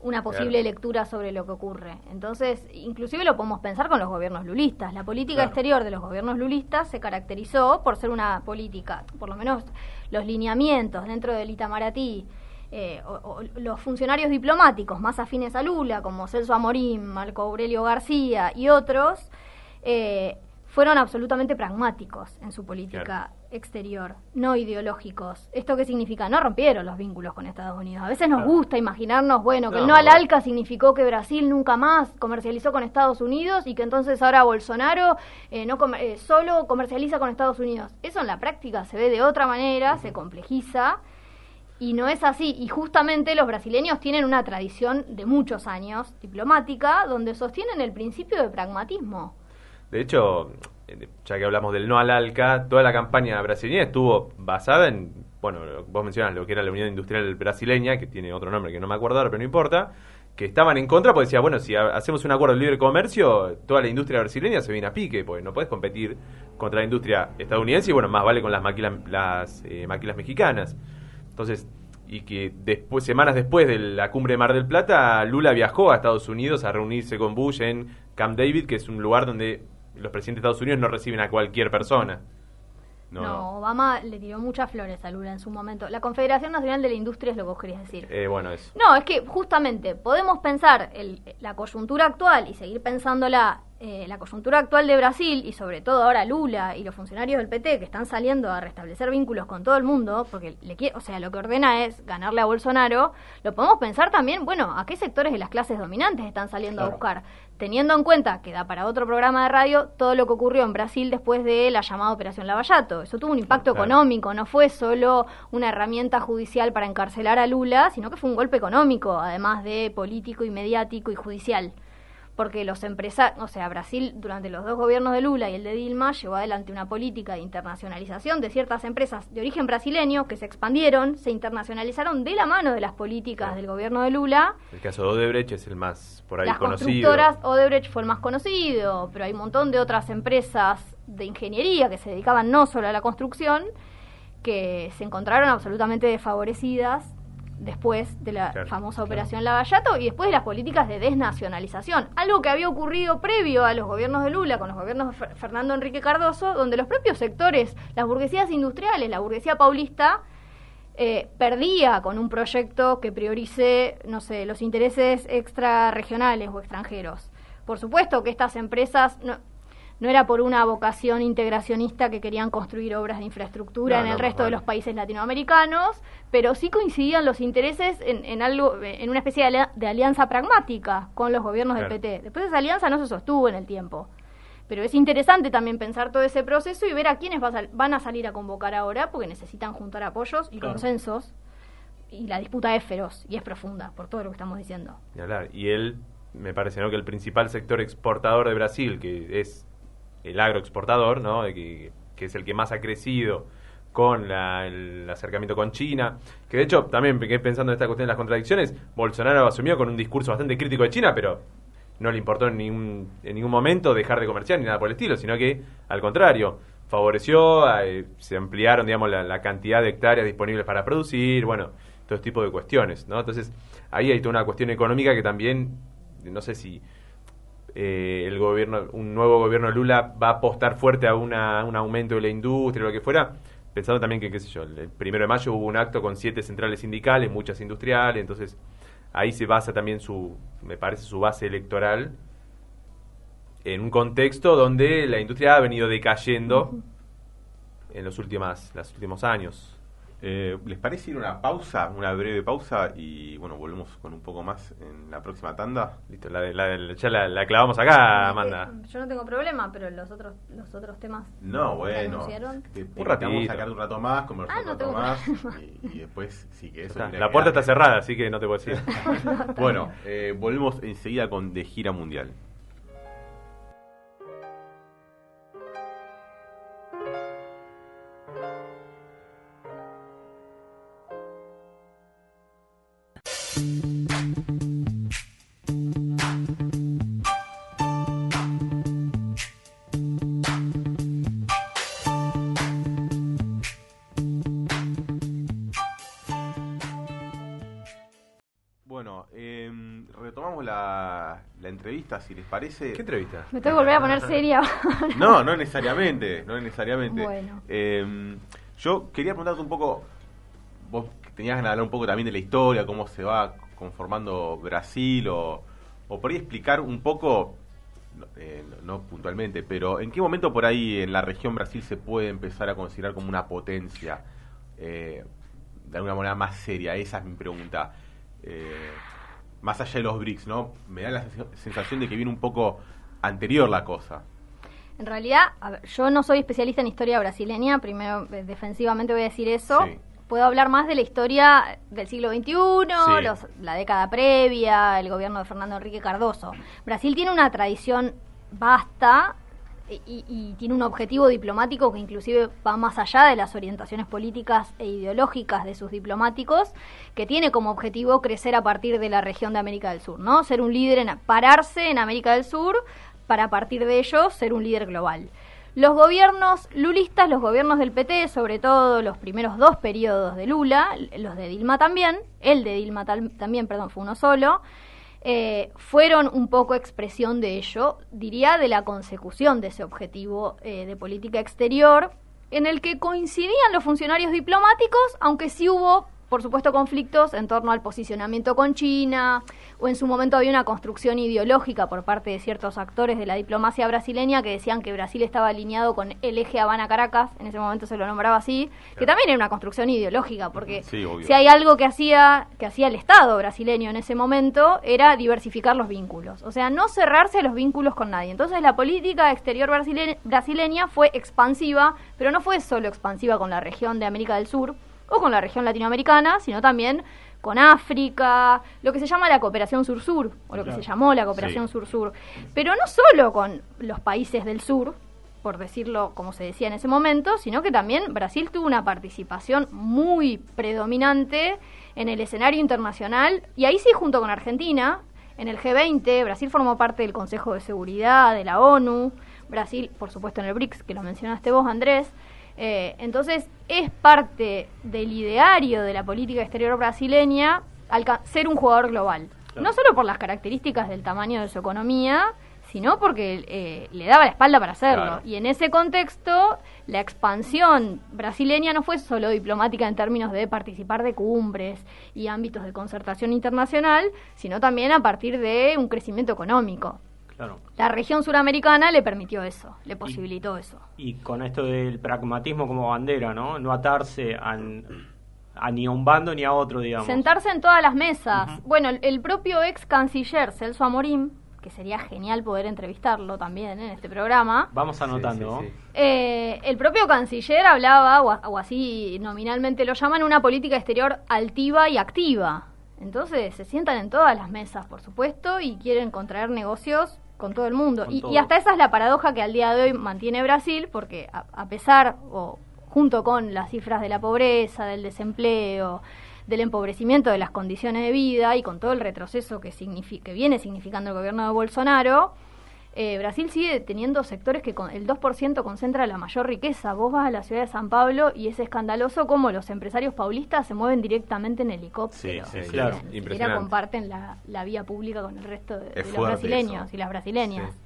una posible Claro. lectura sobre lo que ocurre. Entonces, inclusive lo podemos pensar con los gobiernos lulistas. La política Claro. exterior de los gobiernos lulistas se caracterizó por ser una política, por lo menos los lineamientos dentro del Itamaraty, eh, o, o los funcionarios diplomáticos más afines a Lula, como Celso Amorín, Marco Aurelio García y otros, eh, fueron absolutamente pragmáticos en su política exterior, no ideológicos. ¿Esto qué significa? No rompieron los vínculos con Estados Unidos. A veces nos gusta imaginarnos, bueno, que el no al ALCA significó que Brasil nunca más comercializó con Estados Unidos y que entonces ahora Bolsonaro eh, no eh, solo comercializa con Estados Unidos. Eso en la práctica se ve de otra manera, se complejiza y no es así. Y justamente los brasileños tienen una tradición de muchos años diplomática donde sostienen el principio de pragmatismo. De hecho, ya que hablamos del no al ALCA, toda la campaña brasileña estuvo basada en, bueno, vos mencionas lo que era la Unión Industrial Brasileña, que tiene otro nombre que no me acuerdo ahora, pero no importa, que estaban en contra porque decía, bueno, si hacemos un acuerdo de libre comercio, toda la industria brasileña se viene a pique, porque no puedes competir contra la industria estadounidense y bueno, más vale con las maquilas, las, eh, maquilas mexicanas. Entonces, y que después, semanas después de la cumbre de Mar del Plata, Lula viajó a Estados Unidos a reunirse con Bush en Camp David, que es un lugar donde los presidentes de Estados Unidos no reciben a cualquier persona. No, Obama le tiró muchas flores a Lula en su momento. La Confederación Nacional de la Industria es lo que vos querías decir. Eh, bueno, eso. No, es que justamente podemos pensar la coyuntura actual y seguir pensándola eh, la coyuntura actual de Brasil y sobre todo ahora Lula y los funcionarios del PT que están saliendo a restablecer vínculos con todo el mundo, porque le o sea, lo que ordena es ganarle a Bolsonaro, lo podemos pensar también, bueno, a qué sectores de las clases dominantes están saliendo a buscar, teniendo en cuenta que da para otro programa de radio todo lo que ocurrió en Brasil después de la llamada Operación Lavallato. Eso tuvo un impacto económico, no fue solo una herramienta judicial para encarcelar a Lula, sino que fue un golpe económico, además de político y mediático y judicial porque los empresarios, o sea, Brasil durante los dos gobiernos de Lula y el de Dilma llevó adelante una política de internacionalización de ciertas empresas de origen brasileño que se expandieron, se internacionalizaron de la mano de las políticas del gobierno de Lula. El caso de Odebrecht es el más por ahí las conocido. Las constructoras, Odebrecht fue el más conocido, pero hay un montón de otras empresas de ingeniería que se dedicaban no solo a la construcción, que se encontraron absolutamente desfavorecidas después de la famosa operación Lavallato y después de las políticas de desnacionalización, algo que había ocurrido previo a los gobiernos de Lula con los gobiernos de Fernando Enrique Cardoso, donde los propios sectores, las burguesías industriales, la burguesía paulista, eh, perdía con un proyecto que priorice, no sé, los intereses extrarregionales o extranjeros. Por supuesto que estas empresas, no, no era por una vocación integracionista que querían construir obras de infraestructura en el resto de los países latinoamericanos, pero sí coincidían los intereses en, algo, en una especie de, alianza pragmática con los gobiernos del PT. Después esa alianza no se sostuvo en el tiempo. Pero es interesante también pensar todo ese proceso y ver a quiénes van a salir a convocar ahora, porque necesitan juntar apoyos y consensos. Y la disputa es feroz y es profunda, por todo lo que estamos diciendo. Y, hablar. y él, me parece ¿no? que el principal sector exportador de Brasil, que es el agroexportador, ¿no? que, que es el que más ha crecido con el acercamiento con China, que de hecho también pensando en esta cuestión de las contradicciones, Bolsonaro asumió con un discurso bastante crítico de China, pero no le importó en ningún, en ningún momento dejar de comerciar ni nada por el estilo, sino que al contrario, favoreció, eh, se ampliaron digamos la, cantidad de hectáreas disponibles para producir, bueno, todo este tipo de cuestiones, ¿no? Entonces, ahí hay toda una cuestión económica que también, no sé si eh, el gobierno, un nuevo gobierno Lula va a apostar fuerte a una, un aumento de la industria, lo que fuera, pensando también que, qué sé yo, el primero de mayo hubo un acto con siete centrales sindicales, muchas industriales, entonces ahí se basa también su, me parece, su base electoral en un contexto donde la industria ha venido decayendo en los, últimas, los últimos años. Eh, ¿Les parece ir una pausa, una breve pausa y bueno, volvemos con un poco más en la próxima tanda? Listo, la, la, ya la, clavamos acá, Amanda. Yo no tengo problema, pero los otros los otros temas. No, bueno. un ratito. Vamos a sacar un rato más, conversar ah, un rato más y, después sí que eso. la puerta está cerrada, así que no te puedo decir. [LAUGHS] bueno, eh, volvemos enseguida con De Gira Mundial. Si les parece. ¿Qué entrevista? Me tengo que volver a poner [LAUGHS] seria. no, no necesariamente, no necesariamente. Bueno. Em, yo quería preguntarte un poco, vos tenías ganas de hablar un poco también de la historia, cómo se va conformando Brasil, o, o por ahí explicar un poco no, eh, no puntualmente, pero ¿en qué momento por ahí en la región Brasil se puede empezar a considerar como una potencia? Eh, de alguna manera más seria, esa es mi pregunta. Eh, más allá de los BRICS, ¿no? Me da la sens- sensación de que viene un poco anterior la cosa. En realidad, a ver, yo no soy especialista en historia brasileña, primero eh, defensivamente voy a decir eso. Sí. Puedo hablar más de la historia del siglo XXI, Sí. los- la década previa, el gobierno de Fernando Enrique Cardoso. Brasil tiene una tradición vasta y, y- tiene un objetivo diplomático que inclusive va más allá de las orientaciones políticas e ideológicas de sus diplomáticos, que tiene como objetivo crecer a partir de la región de América del Sur, ¿no? Ser un líder, en, pararse en América del Sur para a partir de ello ser un líder global. Los gobiernos lulistas, los gobiernos del PT, sobre todo los primeros dos periodos de Lula, los de Dilma también, el de Dilma también, perdón, fue uno solo, eh, fueron un poco expresión de ello, diría, de la consecución de ese objetivo eh, de política exterior, en el que coincidían los funcionarios diplomáticos, aunque sí hubo, por supuesto, conflictos en torno al posicionamiento con China, o en su momento había una construcción ideológica por parte de ciertos actores de la diplomacia brasileña que decían que Brasil estaba alineado con el eje Habana-Caracas, en ese momento se lo nombraba así, que también era una construcción ideológica, porque Sí, si hay algo que hacía, que hacía el Estado brasileño en ese momento, era diversificar los vínculos, o sea, no cerrarse los vínculos con nadie. Entonces la política exterior brasile- brasileña fue expansiva, pero no fue solo expansiva con la región de América del Sur, o con la región latinoamericana, sino también con África, lo que se llama la cooperación sur-sur, o lo que Claro. se llamó la cooperación Sí. sur-sur. Pero no solo con los países del sur, por decirlo como se decía en ese momento, sino que también Brasil tuvo una participación muy predominante en el escenario internacional, y ahí sí junto con Argentina, en el G20, Brasil formó parte del Consejo de Seguridad de la ONU, Brasil, por supuesto, en el BRICS, que lo mencionaste vos, Andrés, eh, entonces, es parte del ideario de la política exterior brasileña ser un jugador global. Claro. No solo por las características del tamaño de su economía, sino porque eh, le daba la espalda para hacerlo. Claro. Y en ese contexto, la expansión brasileña no fue solo diplomática en términos de participar de cumbres y ámbitos de concertación internacional, sino también a partir de un crecimiento económico. Claro. La región suramericana le permitió eso, le posibilitó eso. Y con esto del pragmatismo como bandera, ¿no? No atarse a, a ni a un bando ni a otro, digamos. Sentarse en todas las mesas. Bueno, el, el propio ex canciller Celso Amorim, que sería genial poder entrevistarlo también en este programa, Vamos anotando, Sí, sí, ¿no? sí. eh, el propio canciller hablaba, o así nominalmente lo llaman, una política exterior altiva y activa. Entonces se sientan en todas las mesas, por supuesto, y quieren contraer negocios con todo el mundo. Y, todo. y hasta esa es la paradoja que al día de hoy mantiene Brasil, porque a, a pesar, o junto con las cifras de la pobreza, del desempleo, del empobrecimiento de las condiciones de vida y con todo el retroceso que, que viene significando el gobierno de Bolsonaro, eh, Brasil sigue teniendo sectores que con el 2% concentra la mayor riqueza. Vos vas a la ciudad de San Pablo y es escandaloso cómo los empresarios paulistas se mueven directamente en helicóptero. Sí, sí, claro. Ni siquiera Impresionante. comparten la, la vía pública con el resto de, de los brasileños eso. y las brasileñas. Sí.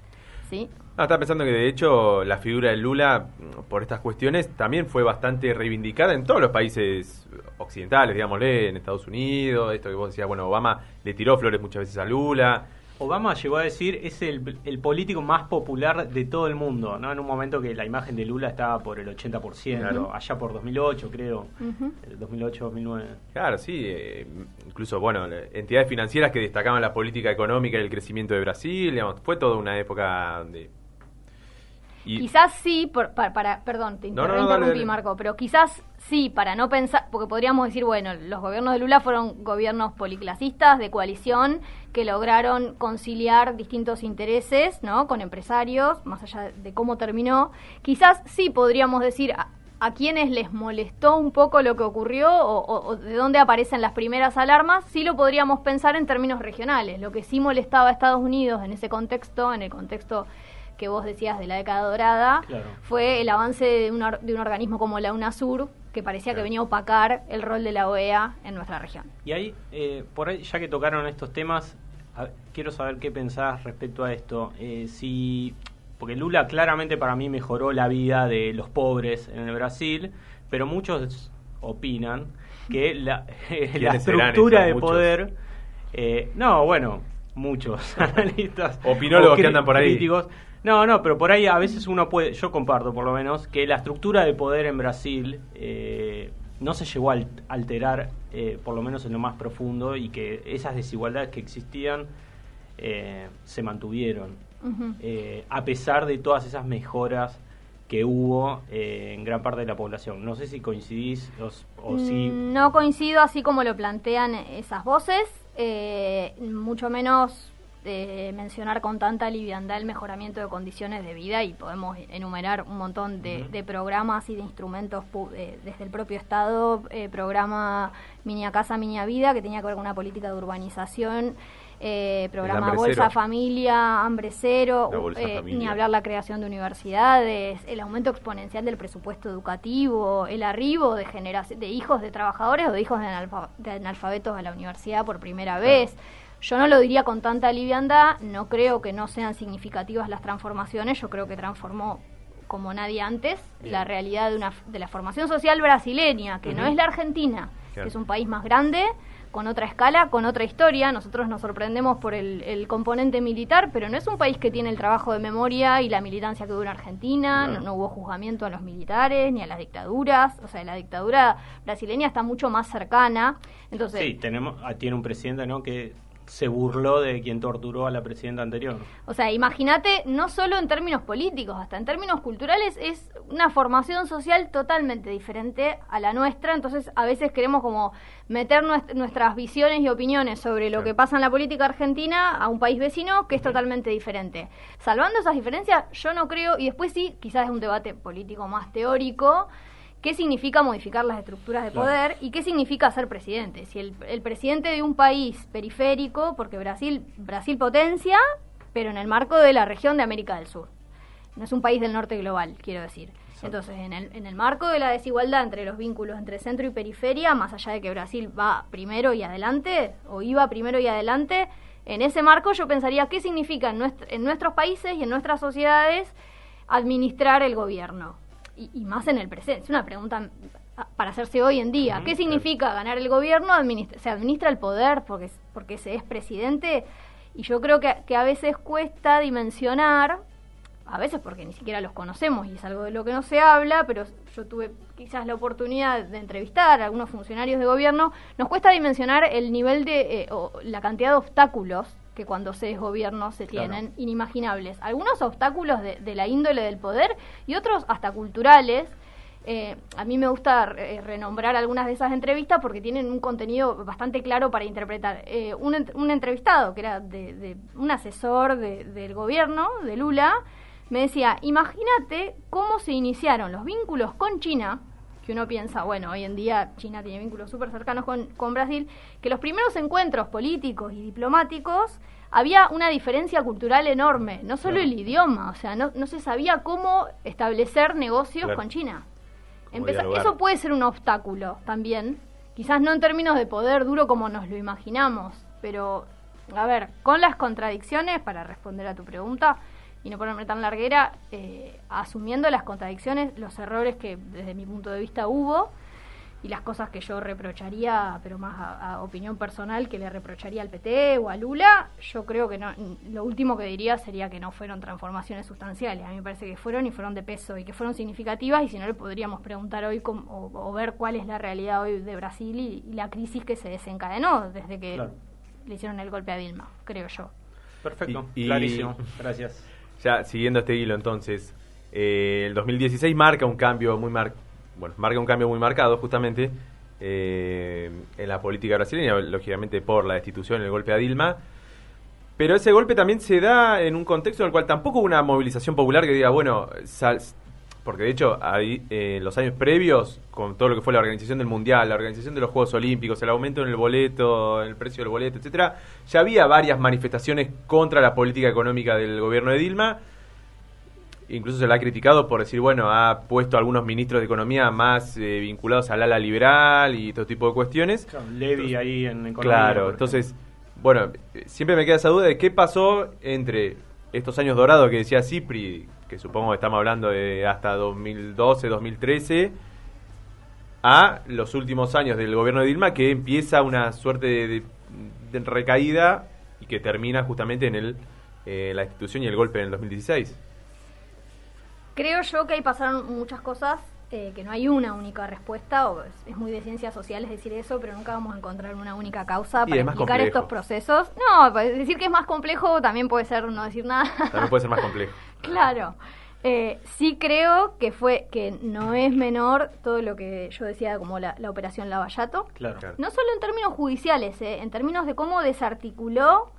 ¿Sí? No, estaba pensando que de hecho la figura de Lula, por estas cuestiones, también fue bastante reivindicada en todos los países occidentales, digámosle, en Estados Unidos, esto que vos decías, bueno, Obama le tiró flores muchas veces a Lula. Obama llegó a decir es el, el político más popular de todo el mundo, ¿no? En un momento que la imagen de Lula estaba por el 80%, Claro. allá por 2008 creo, Ujú. el 2008-2009. Claro, sí, eh, incluso, bueno, entidades financieras que destacaban la política económica y el crecimiento de Brasil, digamos, fue toda una época de... y- Quizás sí, por- para, para- perdón, te No, inter- no, no, interrumpí, dale. Marco, pero quizás sí, para no pensar, porque podríamos decir, bueno, los gobiernos de Lula fueron gobiernos policlasistas de coalición que lograron conciliar distintos intereses, ¿no? Con empresarios, más allá de cómo terminó. Quizás sí podríamos decir a, a quienes les molestó un poco lo que ocurrió o, o- o de dónde aparecen las primeras alarmas, sí lo podríamos pensar en términos regionales. Lo que sí molestaba a Estados Unidos en ese contexto, en el contexto que vos decías de la década dorada, Claro. fue el avance de un, or- de un organismo como la UNASUR, que parecía que venía a opacar el rol de la OEA en nuestra región. Y ahí, eh, por ahí, ya que tocaron estos temas, a- quiero saber qué pensás respecto a esto. Eh, si, porque Lula claramente para mí mejoró la vida de los pobres en el Brasil, pero muchos opinan que la, [LAUGHS] la ¿Quiénes serán estructura de muchos? poder... eh, no, bueno, muchos [LAUGHS] analistas. Opinólogos que andan por ahí. críticos. No, no, pero por ahí a veces uno puede, yo comparto por lo menos, que la estructura de poder en Brasil eh, no se llegó a al- alterar, eh, por lo menos en lo más profundo, y que esas desigualdades que existían eh, se mantuvieron, eh, a pesar de todas esas mejoras que hubo eh, en gran parte de la población. No sé si coincidís o, si... Mm, No coincido así como lo plantean esas voces, eh, mucho menos eh, mencionar con tanta liviandad el mejoramiento de condiciones de vida y podemos enumerar un montón de, programas y de instrumentos pu- eh, desde el propio Estado, eh, programa Minia Casa, Minia Vida, que tenía que ver con una política de urbanización. eh, programa Bolsa cero. Familia, Hambre Cero, eh, ni hablar la creación de universidades, el aumento exponencial del presupuesto educativo, el arribo de, de hijos de trabajadores o de hijos de, analfa- de analfabetos a la universidad por primera vez. Yo no lo diría con tanta liviandad, no creo que no sean significativas las transformaciones, yo creo que transformó como nadie antes Bien. la realidad de, una, de la formación social brasileña, que no es la Argentina, Claro. que es un país más grande, con otra escala, con otra historia. Nosotros nos sorprendemos por el, el componente militar, pero no es un país que tiene el trabajo de memoria y la militancia que hubo en Argentina. No hubo juzgamiento a los militares ni a las dictaduras. O sea, la dictadura brasileña está mucho más cercana. Entonces, Sí, tenemos, ah, tiene un presidente ¿no? que se burló de quien torturó a la presidenta anterior. O sea, imagínate, no solo en términos políticos, hasta en términos culturales, es una formación social totalmente diferente a la nuestra. Entonces, a veces queremos como meter nuest- nuestras visiones y opiniones sobre lo que pasa en la política argentina a un país vecino que es totalmente diferente. Salvando esas diferencias, yo no creo, y después sí, quizás es un debate político más teórico, qué significa modificar las estructuras de Claro. poder y qué significa ser presidente. Si el, el presidente de un país periférico, porque Brasil, Brasil potencia, pero en el marco de la región de América del Sur. No es un país del norte global, quiero decir. Exacto. Entonces, en el, en el marco de la desigualdad entre los vínculos entre centro y periferia, más allá de que Brasil va primero y adelante, o iba primero y adelante, en ese marco yo pensaría qué significa en, nuestr- en nuestros países y en nuestras sociedades administrar el gobierno. Y, y más en el presente. Es una pregunta ah, para hacerse hoy en día. Ujú, ¿Qué claro. significa ganar el gobierno? Administra- se administra el poder porque, porque se es presidente. Y yo creo que, que a veces cuesta dimensionar, a veces porque ni siquiera los conocemos y es algo de lo que no se habla, pero yo tuve quizás la oportunidad de entrevistar a algunos funcionarios de gobierno, nos cuesta dimensionar el nivel de, eh, o la cantidad de obstáculos que cuando se es gobierno se Claro. tienen, inimaginables. Algunos obstáculos de, de la índole del poder y otros hasta culturales. Eh, a mí me gusta eh, renombrar algunas de esas entrevistas porque tienen un contenido bastante claro para interpretar. Eh, un, ent- un entrevistado, que era de, de un asesor de- del gobierno, de Lula, me decía, imagínate cómo se iniciaron los vínculos con China, que uno piensa, bueno, hoy en día China tiene vínculos súper cercanos con, con Brasil, que los primeros encuentros políticos y diplomáticos había una diferencia cultural enorme, no solo Claro. el idioma, o sea, no, no se sabía cómo establecer negocios Claro. con China. Empeza- eso puede ser un obstáculo también, quizás no en términos de poder duro como nos lo imaginamos, pero a ver, con las contradicciones, para responder a tu pregunta y no ponerme tan larguera, eh, asumiendo las contradicciones, los errores que desde mi punto de vista hubo y las cosas que yo reprocharía, pero más a, a opinión personal, que le reprocharía al PT o a Lula, yo creo que no, lo último que diría sería que no fueron transformaciones sustanciales. A mí me parece que fueron y fueron de peso y que fueron significativas y si no le podríamos preguntar hoy cómo- o, o ver cuál es la realidad hoy de Brasil y, y la crisis que se desencadenó desde que Claro. le hicieron el golpe a Dilma, creo yo. Perfecto, Y- y- clarísimo. Gracias. Ya siguiendo este hilo entonces, eh, el 2016 marca un cambio muy mar bueno, marca un cambio muy marcado justamente eh, en la política brasileña, lógicamente por la destitución, el golpe a Dilma. Pero ese golpe también se da en un contexto en el cual tampoco hubo una movilización popular que diga, bueno, sal- porque de hecho ahí, eh, en los años previos, con todo lo que fue la organización del Mundial, la organización de los Juegos Olímpicos, el aumento en el boleto, el precio del boleto, etcétera, ya había varias manifestaciones contra la política económica del gobierno de Dilma. Incluso se la ha criticado por decir, bueno, ha puesto a algunos ministros de economía más eh, vinculados al ala liberal y todo tipo de cuestiones. Levi ahí en economía. Claro, entonces, bueno, eh, siempre me queda esa duda de qué pasó entre estos años dorados que decía Cipri, que supongo que estamos hablando de hasta 2012, 2013, a los últimos años del gobierno de Dilma, que empieza una suerte de, de- de recaída y que termina justamente en el, eh, la institución y el golpe en el 2016. Creo yo que ahí pasaron muchas cosas, eh, que no hay una única respuesta, o es, es muy de ciencias sociales decir eso, pero nunca vamos a encontrar una única causa para explicar estos procesos. No, pues, decir que es más complejo también puede ser no decir nada. También puede ser más complejo. [LAUGHS] Claro. Eh, sí creo que fue que no es menor todo lo que yo decía como la, la operación Lavallato. Claro. Claro. No solo en términos judiciales, eh, en términos de cómo desarticuló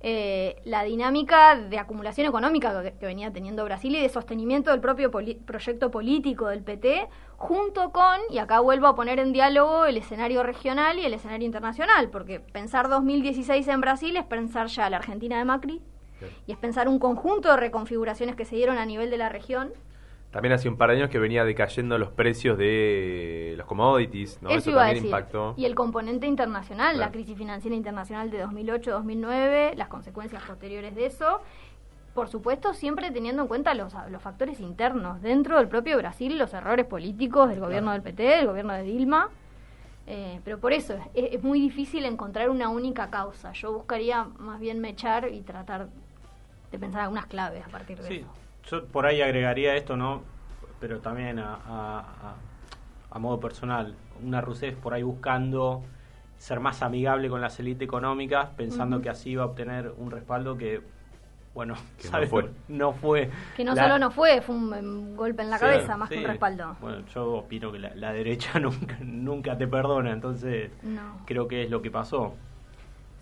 eh, la dinámica de acumulación económica que, que venía teniendo Brasil y de sostenimiento del propio poli- proyecto político del PT, junto con, y acá vuelvo a poner en diálogo el escenario regional y el escenario internacional, porque pensar 2016 en Brasil es pensar ya la Argentina de Macri, Y es pensar un conjunto de reconfiguraciones que se dieron a nivel de la región. También hace un par de años que venía decayendo los precios de los commodities, ¿no? Eso, Eso, iba a también decir. impactó. Y el componente internacional, la crisis financiera internacional de 2008-2009, las consecuencias posteriores de eso. Por supuesto, siempre teniendo en cuenta los, los factores internos. Dentro del propio Brasil, los errores políticos del gobierno del PT, del gobierno de Dilma. Eh, pero por eso es, es muy difícil encontrar una única causa. Yo buscaría más bien mechar y tratar de pensar algunas claves a partir de Sí, eso. yo por ahí agregaría esto, ¿no? Pero también a, a- a- a modo personal, una Rousseff por ahí buscando ser más amigable con las élites económicas, pensando que así iba a obtener un respaldo que, bueno, Que no ¿sabes? fue. [LAUGHS] No fue. Que no La- solo no fue, fue un, un golpe en la Sí, cabeza, más que un respaldo. Bueno, yo opino que la, la derecha [LAUGHS] nunca, nunca te perdona, entonces No. creo que es lo que pasó.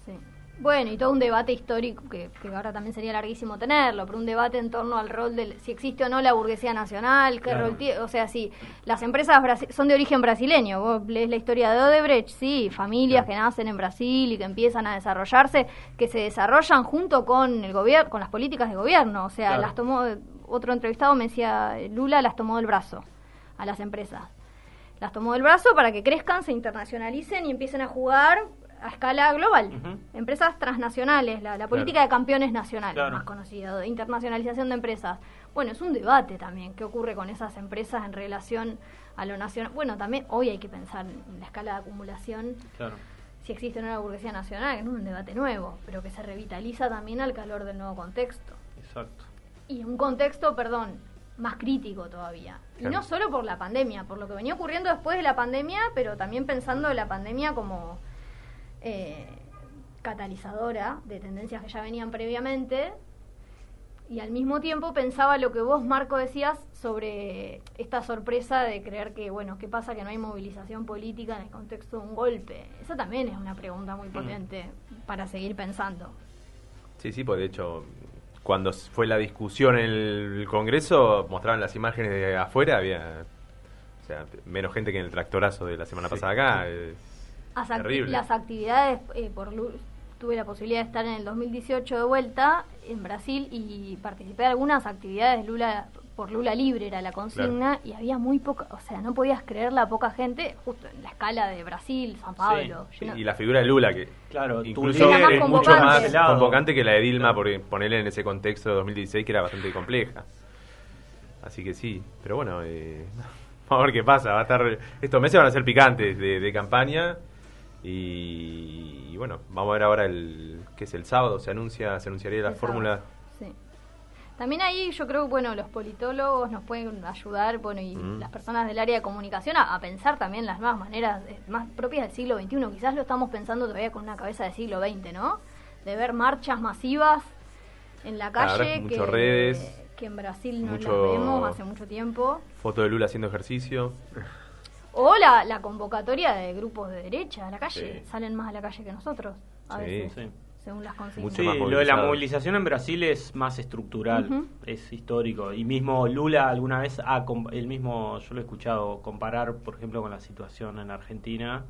Sí. Bueno, y todo un debate histórico que, que ahora también sería larguísimo tenerlo, pero un debate en torno al rol del si existe o no la burguesía nacional, qué Claro. rol tiene, o sea, si las empresas son de origen brasileño, vos lees la historia de Odebrecht, sí, familias Claro. que nacen en Brasil y que empiezan a desarrollarse, que se desarrollan junto con el gobierno, con las políticas de gobierno, o sea, Claro. las tomó otro entrevistado me decía, Lula las tomó del brazo a las empresas. Las tomó del brazo para que crezcan, se internacionalicen y empiecen a jugar a escala global. Empresas transnacionales, la, la Claro. política de campeones nacionales, Claro. más conocida, de internacionalización de empresas. Bueno, es un debate también, qué ocurre con esas empresas en relación a lo nacional. Bueno, también hoy hay que pensar en la escala de acumulación, Claro. si existe la burguesía nacional, que no es un debate nuevo, pero que se revitaliza también al calor del nuevo contexto. Exacto. Y un contexto, perdón, más crítico todavía. Y no solo por la pandemia, por lo que venía ocurriendo después de la pandemia, pero también pensando en la pandemia como eh, catalizadora de tendencias que ya venían previamente. Y al mismo tiempo pensaba lo que vos, Marco, decías sobre esta sorpresa de creer que, bueno, ¿qué pasa que no hay movilización política en el contexto de un golpe? Esa también es una pregunta muy potente para seguir pensando. Sí, sí, pues de hecho, cuando fue la discusión en el Congreso, mostraban las imágenes de afuera, había o sea, menos gente que en el tractorazo de la semana Sí, pasada acá. es acti-. Las actividades, eh, por Lu- tuve la posibilidad de estar en el 2018 de vuelta en Brasil y participé de algunas actividades de Lula por Lula Libre era la consigna y había muy poca, o sea, no podías creer la poca gente justo en la escala de Brasil, San Pablo. Sí, y la figura de Lula, que Claro, incluso es mucho más convocante que la de Dilma, por ponerle en ese contexto de 2016 que era bastante compleja. Así que sí, pero bueno, eh, [LAUGHS] vamos a ver qué pasa. Va a estar, estos meses van a ser picantes de, de campaña y, y bueno, vamos a ver ahora el que es el sábado se anuncia, se anunciaría la fórmula. sí. También ahí yo creo que bueno, los politólogos nos pueden ayudar, bueno, y Mm. las personas del área de comunicación a, a pensar también las nuevas maneras eh, más propias del siglo XXI. Quizás lo estamos pensando todavía con una cabeza del siglo XX, ¿no? De ver marchas masivas en la calle mucho que, redes, que en Brasil no mucho- las vemos hace mucho tiempo. Foto de Lula haciendo ejercicio. O la, la convocatoria de grupos de derecha a la calle. Sí. Salen más a la calle que nosotros, a Sí. veces, Sí. según las consignas. Mucho Sí, más lo de la movilización en Brasil es más estructural, es histórico. Y mismo Lula alguna vez, ha com- él mismo, yo lo he escuchado comparar, por ejemplo, con la situación en Argentina.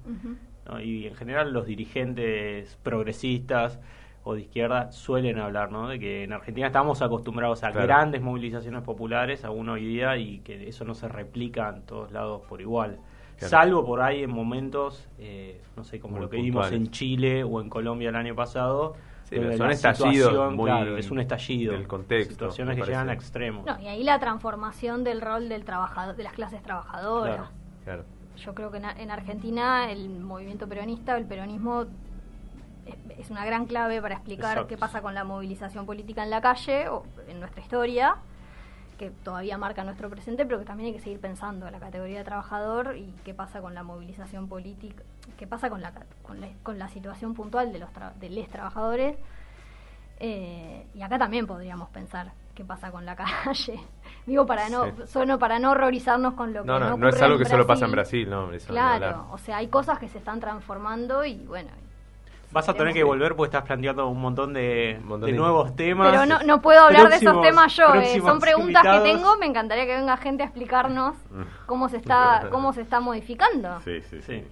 Y en general los dirigentes progresistas o de izquierda suelen hablar, ¿no? De que en Argentina estamos acostumbrados a Claro. grandes movilizaciones populares aún hoy día y que eso no se replica en todos lados por igual. Claro. Salvo por ahí en momentos, eh, no sé, como Muy lo que vimos en Chile o en Colombia el año pasado. Sí, pero son la estallidos situación, muy claro, es un estallido. del contexto, Situaciones que llegan a extremos. No, y ahí la transformación del rol del trabajador, de las clases trabajadoras. Claro. Claro. Yo creo que en, en Argentina el movimiento peronista, el peronismo, es, es una gran clave para explicar Exacto. qué pasa con la movilización política en la calle o en nuestra historia, que todavía marca nuestro presente, pero que también hay que seguir pensando la categoría de trabajador y qué pasa con la movilización política, qué pasa con la, con la, con la situación puntual de los, tra- de les trabajadores. Eh, y acá también podríamos pensar qué pasa con la calle. [LAUGHS] Digo, para no, Sí. solo para no horrorizarnos con lo que No, no, no, no es algo que solo pasa en Brasil, no, eso. Claro, o sea, hay cosas que se están transformando y bueno. Vas a tener que volver porque estás planteando un montón de, Un montón de de- nuevos temas. Pero no, no puedo hablar de esos temas yo, eh, son preguntas invitados. que tengo, me encantaría que venga gente a explicarnos [LAUGHS] cómo se está, [LAUGHS] cómo se está modificando. Sí, sí, sí. Sí.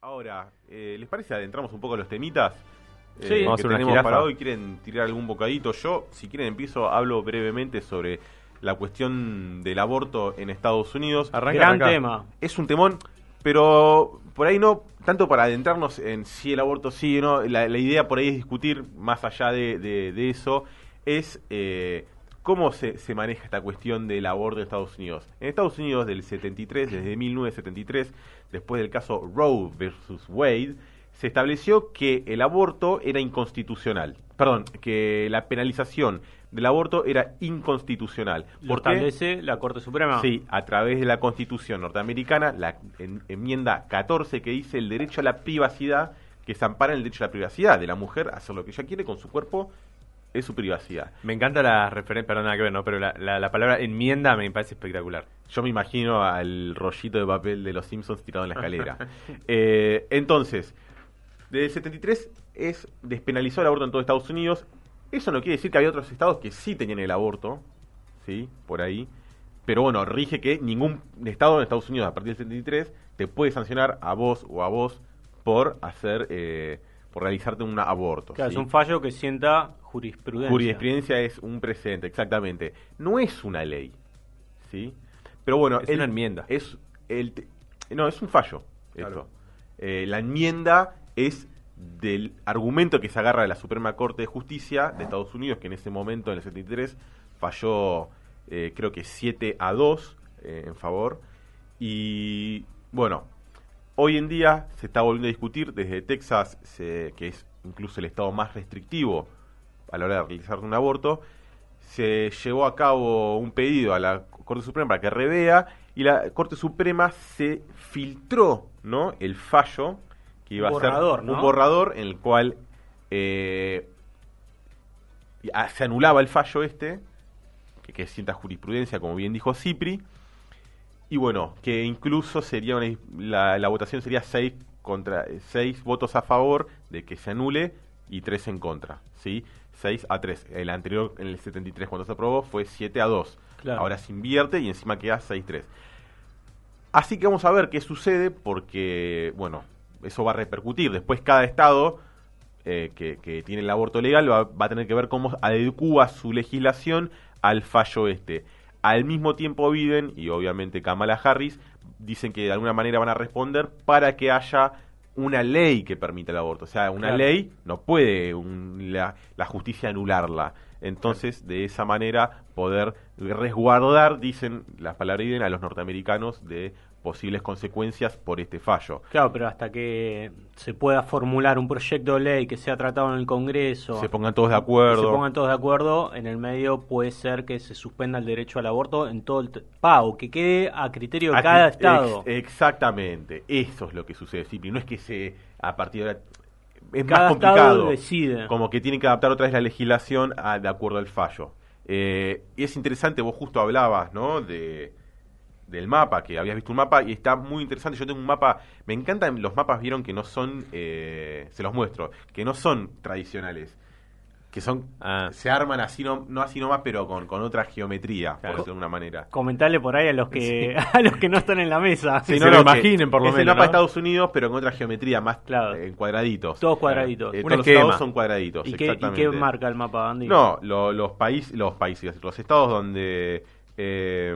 Ahora, eh, ¿les parece adentramos un poco a los temitas? Eh, Sí. que a hacer una tenemos jirafa. para hoy. ¿Quieren tirar algún bocadito? Yo, si quieren, empiezo, hablo brevemente sobre la cuestión del aborto en Estados Unidos. Arranca, Gran arranca. tema. Es un temón, pero por ahí no tanto para adentrarnos en si el aborto sí o no. La, la idea por ahí es discutir, más allá de, de- de eso, es eh, cómo se, se maneja esta cuestión del aborto en Estados Unidos. En Estados Unidos, del 73, desde 1973, después del caso Roe versus Wade, se estableció que el aborto era inconstitucional. Perdón, que la penalización del aborto era inconstitucional. Lo ¿Por qué? establece la Corte Suprema. Sí, a través de la Constitución norteamericana, la en- enmienda 14 que dice el derecho a la privacidad, que se ampara en el derecho a la privacidad de la mujer a hacer lo que ella quiere con su cuerpo, es su privacidad. Me encanta la referencia, perdón, nada que ver, ¿no? Pero la, la- la palabra enmienda me parece espectacular. Yo me imagino al rollito de papel de los Simpsons tirado en la escalera. [LAUGHS] Eh, entonces, desde el 73 es despenalizó el aborto en todo Estados Unidos. Eso no quiere decir que había otros estados que sí tenían el aborto, ¿sí? Por ahí. Pero bueno, rige que ningún estado en Estados Unidos a partir del 73 te puede sancionar a vos o a vos por hacer, eh, por realizarte un aborto. Claro, ¿sí? es un fallo que sienta jurisprudencia. Jurisprudencia es un precedente, exactamente. No es una ley, ¿sí? Pero bueno, Es el- una enmienda. Es el no, es un fallo. Claro. esto. Eh, la enmienda es del argumento que se agarra de la Suprema Corte de Justicia de Estados Unidos, que en ese momento, en el 73, falló, eh, creo que 7 a 2 eh, en favor. Y bueno, hoy en día se está volviendo a discutir desde Texas, que es incluso el estado más restrictivo a la hora de realizar un aborto, se llevó a cabo un pedido a la Corte Suprema para que revea y la Corte Suprema se filtró ¿no? el fallo que iba Un a ser borrador, un ¿no? borrador en el cual eh, a- se anulaba el fallo este, que, que sienta jurisprudencia, como bien dijo Cipri, y bueno, que incluso sería una- la, la votación sería 6 contra seis votos a favor de que se anule y 3 en contra, ¿sí? 6 a 3. El anterior, en el 73, cuando se aprobó, fue 7 a 2. Claro. Ahora se invierte y encima queda 6-3. Así que vamos a ver qué sucede porque, bueno, eso va a repercutir. Después cada estado eh, que, que tiene el aborto legal va, va a tener que ver cómo adecúa su legislación al fallo este. Al mismo tiempo Biden y obviamente Kamala Harris dicen que de alguna manera van a responder para que haya una ley que permita el aborto. O sea, una Claro. ley no puede un- la, la justicia anularla. Entonces, de esa manera, poder resguardar, dicen las palabras de Biden, a los norteamericanos de posibles consecuencias por este fallo. Claro, pero hasta que se pueda formular un proyecto de ley que sea tratado en el Congreso, Se pongan todos de acuerdo. se pongan todos de acuerdo, en el medio puede ser que se suspenda el derecho al aborto en todo el pago, que quede a criterio de cada ex- estado. exactamente, eso es lo que sucede, Cipri. No es que se a partir de ahora- es Cada más complicado. decide. Como que tienen que adaptar otra vez la legislación a- de acuerdo al fallo. Eh, y es interesante, vos justo hablabas, ¿no? De del mapa, que habías visto un mapa y está muy interesante. Yo tengo un mapa, me encantan los mapas, vieron que no son, eh, se los muestro, que no son tradicionales, que son, Ah. se arman así, no, no así nomás, pero con, con otra geometría, por decirlo de alguna manera. Comentarle por ahí a los que [LAUGHS] a los que no están en la mesa. Sí, se lo imaginen, por lo es menos, el mapa ¿no? de Estados Unidos, pero con otra geometría, más Claro. eh, en cuadraditos. Todos cuadraditos. Eh, Un todos los estados son cuadraditos, ¿Y qué, ¿Y qué marca el mapa, Andy? No, lo- los, países, los países, los estados donde eh,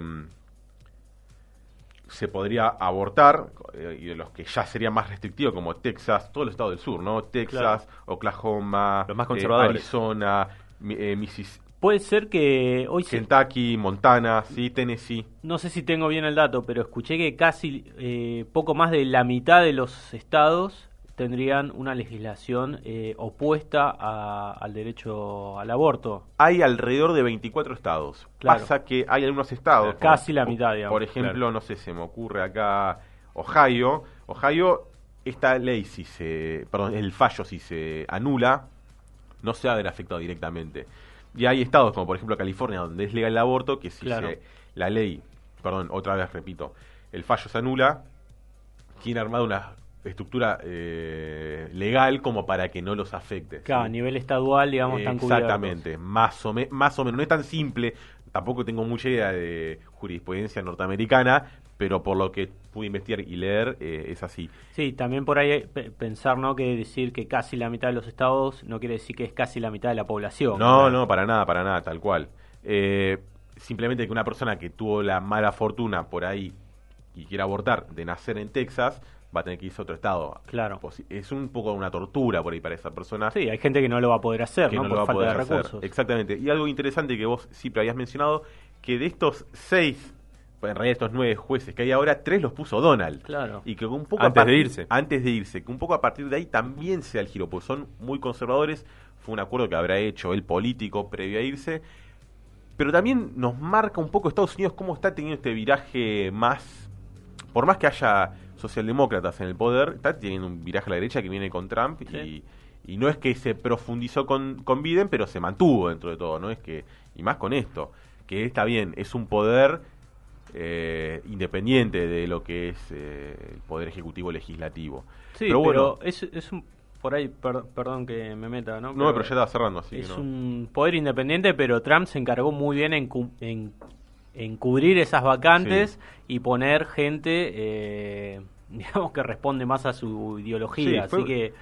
se podría abortar, eh, y de los que ya serían más restrictivos, como Texas, todos los estados del sur, ¿no? Texas, Oklahoma, Los más eh, conservadores. Arizona, eh, Missis- Puede ser que hoy se, Kentucky, Montana, sí, Tennessee. no sé si tengo bien el dato, pero escuché que casi eh, poco más de la mitad de los estados tendrían una legislación eh, opuesta a- al derecho al aborto. Hay alrededor de 24 estados. Claro. Pasa que hay algunos estados. Casi por- la mitad, digamos. Por ejemplo, Claro. no sé, se me ocurre acá Ohio. Ohio, esta ley, si se. Perdón, el fallo, si se anula, no se va a ver afectado directamente. Y hay estados, como por ejemplo California, donde es legal el aborto, que si Claro. se- la ley, perdón, otra vez repito, el fallo se anula, tiene armada una estructura eh, legal como para que no los afecte. Claro, ¿sí? a nivel estadual, digamos, están cubiertos. Exactamente, más o, me- más o menos. No es tan simple, tampoco tengo mucha idea de jurisprudencia norteamericana, pero por lo que pude investigar y leer, eh, es así. Sí, también por ahí pe- pensar, ¿no? Que decir que casi la mitad de los estados no quiere decir que es casi la mitad de la población. No, ¿verdad? no, para nada, para nada, tal cual. Eh, simplemente que una persona que tuvo la mala fortuna por ahí y quiera abortar de nacer en Texas, va a tener que irse a otro estado. Claro. Posi- Es un poco una tortura por ahí para esa persona. Sí, hay gente que no lo va a poder hacer, que ¿no? no por lo va a falta poder de hacer. recursos. Exactamente. Y algo interesante que vos siempre habías mencionado, que de estos seis, pues en realidad estos nueve jueces que hay ahora, tres los puso Donald. Claro. Y que un poco Antes a de irse. Antes de irse, que un poco a partir de ahí también sea el giro, porque son muy conservadores. Fue un acuerdo que habrá hecho el político previo a irse. Pero también nos marca un poco Estados Unidos cómo está teniendo este viraje más. Por más que haya socialdemócratas en el poder, está teniendo un viraje a la derecha que viene con Trump Sí. y, y no es que se profundizó con, con Biden, pero se mantuvo dentro de todo, no es que y más con esto, que está bien, es un poder eh, independiente de lo que es eh, el poder ejecutivo legislativo. Sí, pero pero, bueno, es, es un... Por ahí, per- perdón que me meta, ¿no? no, pero ya estaba cerrando, así es que no. un poder independiente, pero Trump se encargó muy bien en, en, en cubrir esas vacantes y poner gente, eh, digamos, que responde más a su ideología. Sí, fue- Así que,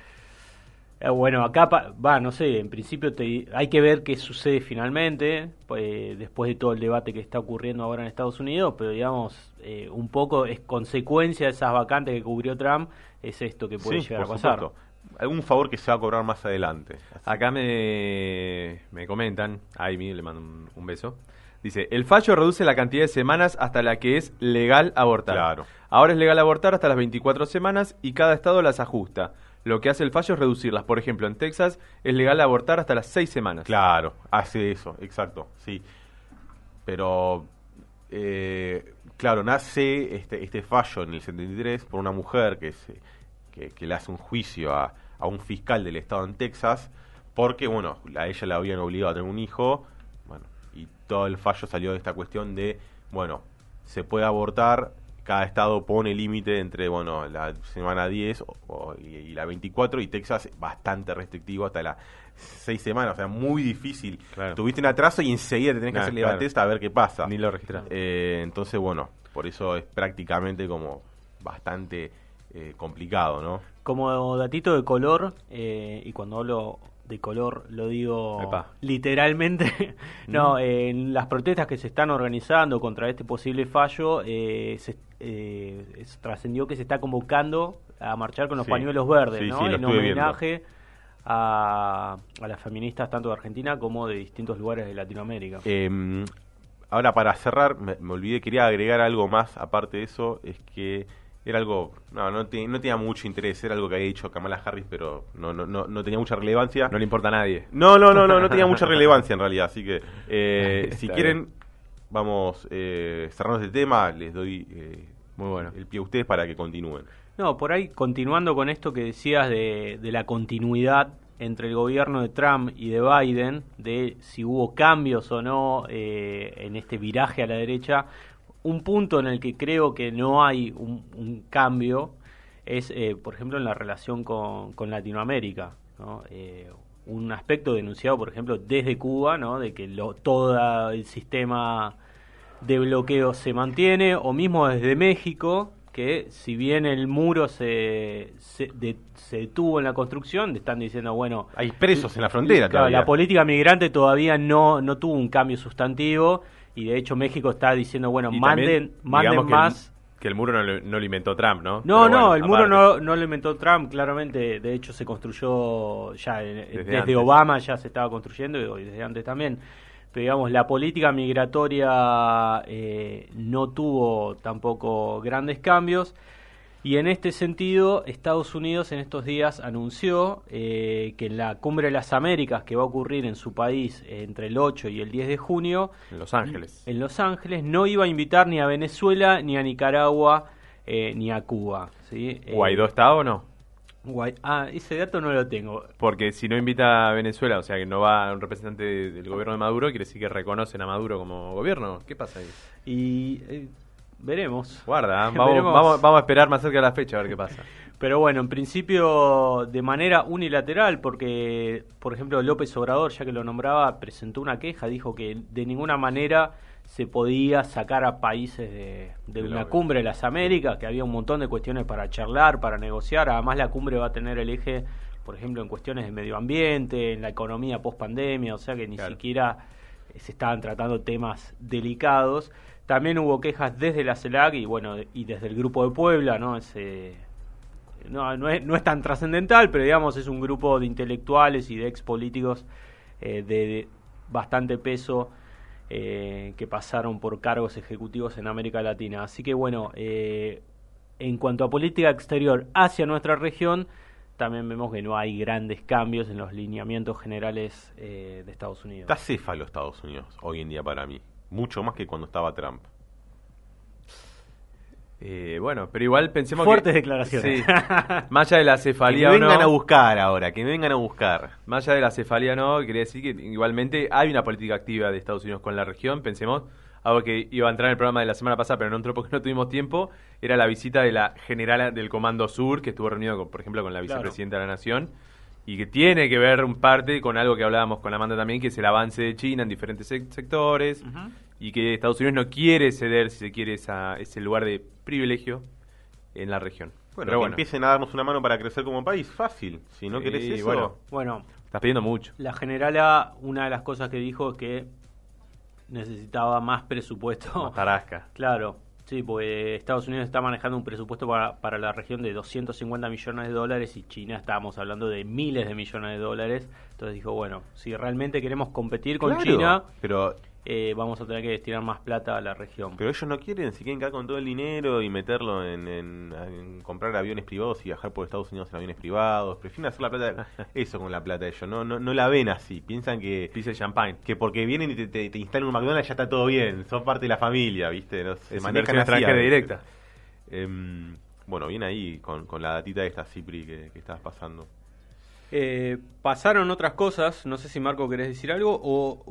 eh, bueno, acá pa- va, no sé, en principio te- hay que ver qué sucede finalmente, pues, después de todo el debate que está ocurriendo ahora en Estados Unidos, pero digamos, eh, un poco es consecuencia de esas vacantes que cubrió Trump, es esto que puede Sí, llegar a pasar. supuesto. Algún favor que se va a cobrar más adelante. Así Acá me, me comentan, a Amy le mando un, un beso. Dice, el fallo reduce la cantidad de semanas hasta la que es legal abortar. Claro. Ahora es legal abortar hasta las 24 semanas y cada estado las ajusta. Lo que hace el fallo es reducirlas. Por ejemplo, en Texas es legal abortar hasta las 6 semanas. Claro, hace eso, exacto, sí. Pero, eh, claro, nace este, este fallo en el 73 por una mujer que, se, que, que le hace un juicio a, a un fiscal del estado en Texas porque, bueno, a ella la habían obligado a tener un hijo, todo el fallo salió de esta cuestión de, bueno, se puede abortar, cada estado pone límite entre, bueno, la semana 10 o- o- y, y la 24 y Texas bastante restrictivo hasta las 6 semanas, o sea, muy difícil. Claro. Tuviste un atraso y enseguida te tenés que hacer claro. la testa a ver qué pasa. Ni lo registras. Eh, entonces, bueno, por eso es prácticamente como bastante eh, complicado, ¿no? Como datito de color, eh, y cuando hablo de color lo digo Epa. literalmente, [LAUGHS] no, eh, en las protestas que se están organizando contra este posible fallo, eh, se, eh, es- trascendió que se está convocando a marchar con los Sí. pañuelos verdes, Sí, ¿no? sí, en homenaje a, a las feministas tanto de Argentina como de distintos lugares de Latinoamérica. Eh, ahora, para cerrar, me, me olvidé, quería agregar algo más, aparte de eso, es que era algo, no, no, te- no tenía mucho interés, era algo que había dicho Kamala Harris, pero no, no, no, no tenía mucha relevancia. No le importa a nadie. No, no, no, no, no tenía mucha relevancia en realidad, así que eh, [LAUGHS] si bien. quieren, vamos eh, cerrando este tema, les doy eh, Muy bueno. el pie a ustedes para que continúen. No, por ahí, continuando con esto que decías de, de la continuidad entre el gobierno de Trump y de Biden, de si hubo cambios o no eh, en este viraje a la derecha, un punto en el que creo que no hay un, un cambio es, eh, por ejemplo, en la relación con, con Latinoamérica. ¿no? Eh, un aspecto denunciado, por ejemplo, desde Cuba, ¿no? de que lo, todo el sistema de bloqueo se mantiene, o mismo desde México, que si bien el muro se, se, de- se detuvo en la construcción, están diciendo, bueno, Hay presos en la frontera Claro, todavía. la política migrante todavía no, no tuvo un cambio sustantivo y de hecho México está diciendo, bueno, Y manden, también, manden que más. Que el muro no lo, no lo inventó Trump, ¿no? No, Pero no, bueno, el muro no, no lo inventó Trump, claramente, de hecho se construyó ya desde. Obama ya se estaba construyendo y desde antes también. Pero digamos, la política migratoria eh, no tuvo tampoco grandes cambios. Y en este sentido, Estados Unidos en estos días anunció eh, que en la Cumbre de las Américas, que va a ocurrir en su país eh, entre el 8 y el 10 de junio, En Los Ángeles. en Los Ángeles, no iba a invitar ni a Venezuela, ni a Nicaragua, eh, ni a Cuba. ¿sí? Eh, ¿Guaidó está o no? Guai- ah, ese dato no lo tengo. Porque si no invita a Venezuela, o sea que no va un representante de- del gobierno de Maduro, quiere decir que reconocen a Maduro como gobierno. ¿Qué pasa ahí? Y eh, veremos. Guarda, [LAUGHS] vamos, Veremos. vamos, vamos a esperar más cerca de la fecha a ver qué pasa. Pero bueno, en principio de manera unilateral, porque, por ejemplo, López Obrador, ya que lo nombraba, presentó una queja, dijo que de ninguna manera se podía sacar a países de, una cumbre de las Américas, que había un montón de cuestiones para charlar, para negociar. Además, la cumbre va a tener el eje, por ejemplo, en cuestiones de medio ambiente, en la economía post pandemia, o sea que ni Claro. siquiera se estaban tratando temas delicados. También hubo quejas desde la CELAC y bueno, y desde el grupo de Puebla, ¿no? Ese, no, no, es, no es tan trascendental, pero digamos es un grupo de intelectuales y de ex políticos eh, de, bastante peso eh, que pasaron por cargos ejecutivos en América Latina. Así que bueno, eh, en cuanto a política exterior hacia nuestra región, también vemos que no hay grandes cambios en los lineamientos generales eh, de Estados Unidos. Está céfalo Estados Unidos hoy en día para mí. Mucho más que cuando estaba Trump. Eh, bueno, pero igual pensemos Fuertes que... declaraciones. Sí. [LAUGHS] Más allá de la Que cefalía me o no, vengan a buscar ahora, que me vengan a buscar. más allá de la cefalía no, quería decir que igualmente hay una política activa de Estados Unidos con la región. Pensemos, algo que iba a entrar en el programa de la semana pasada, pero no entró porque no tuvimos tiempo, era la visita de la general del Comando Sur, que estuvo reunido, con, por ejemplo, con la Claro. vicepresidenta de la Nación, y que tiene que ver un parte con algo que hablábamos con Amanda también, que es el avance de China en diferentes sec- sectores, y que Estados Unidos no quiere ceder, si se quiere, esa, ese lugar de privilegio en la región. Bueno, Pero que empiecen a darnos una mano para crecer como país, fácil. Si no Sí, querés eso, bueno. Bueno, estás pidiendo mucho. La generala, una de las cosas que dijo es que necesitaba más presupuesto. Más tarasca. [LAUGHS] Claro, sí, porque Estados Unidos está manejando un presupuesto para, para la región de 250 millones de dólares y China estábamos hablando de miles de millones de dólares. Entonces dijo, bueno, si realmente queremos competir con Claro, China, Pero, eh, vamos a tener que destinar más plata a la región. pero ellos no quieren, si quieren quedar con todo el dinero y meterlo en, en- en comprar aviones privados y viajar por Estados Unidos en aviones privados. Prefieren hacer la plata, [LAUGHS] eso con la plata ellos. No, no, no la ven así. Piensan que, Dice champagne. que porque vienen y te, te- te instalan un McDonald's ya está todo bien. Son parte de la familia, ¿viste? No, se Es manejan así directa. Em, bueno, bien ahí con, con la datita de esta Cipri que, que estabas pasando. Eh, pasaron otras cosas, no sé si Marco querés decir algo o...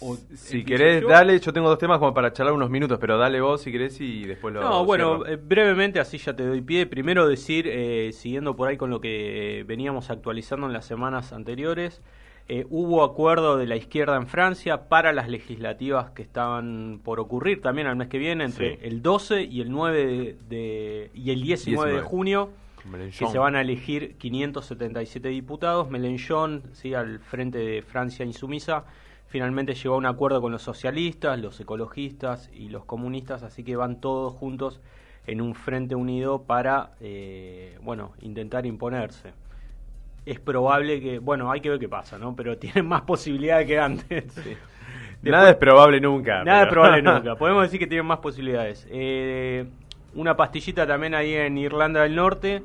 o Si querés, yo. dale, yo tengo dos temas como para charlar unos minutos, pero dale vos si querés y después lo No, bueno, cierro. eh, brevemente, así ya te doy pie. Primero decir, eh, siguiendo por ahí con lo que veníamos actualizando en las semanas anteriores, eh, hubo acuerdo de la izquierda en Francia para las legislativas que estaban por ocurrir también al mes que viene, entre Sí. el 12 y el 9 de, de- y el 19, de 19. junio, que se van a elegir 577 diputados. Mélenchon, sí, al frente de Francia insumisa, finalmente llegó a un acuerdo con los socialistas, los ecologistas y los comunistas, así que van todos juntos en un frente unido para, eh, bueno, intentar imponerse. Es probable que, bueno, hay que ver qué pasa, ¿no? Pero [LAUGHS] tienen más posibilidades que antes. [LAUGHS] Nada es probable nunca. Nada es probable [LAUGHS] nunca. Podemos decir que tienen más posibilidades. Eh, una pastillita también ahí en Irlanda del Norte.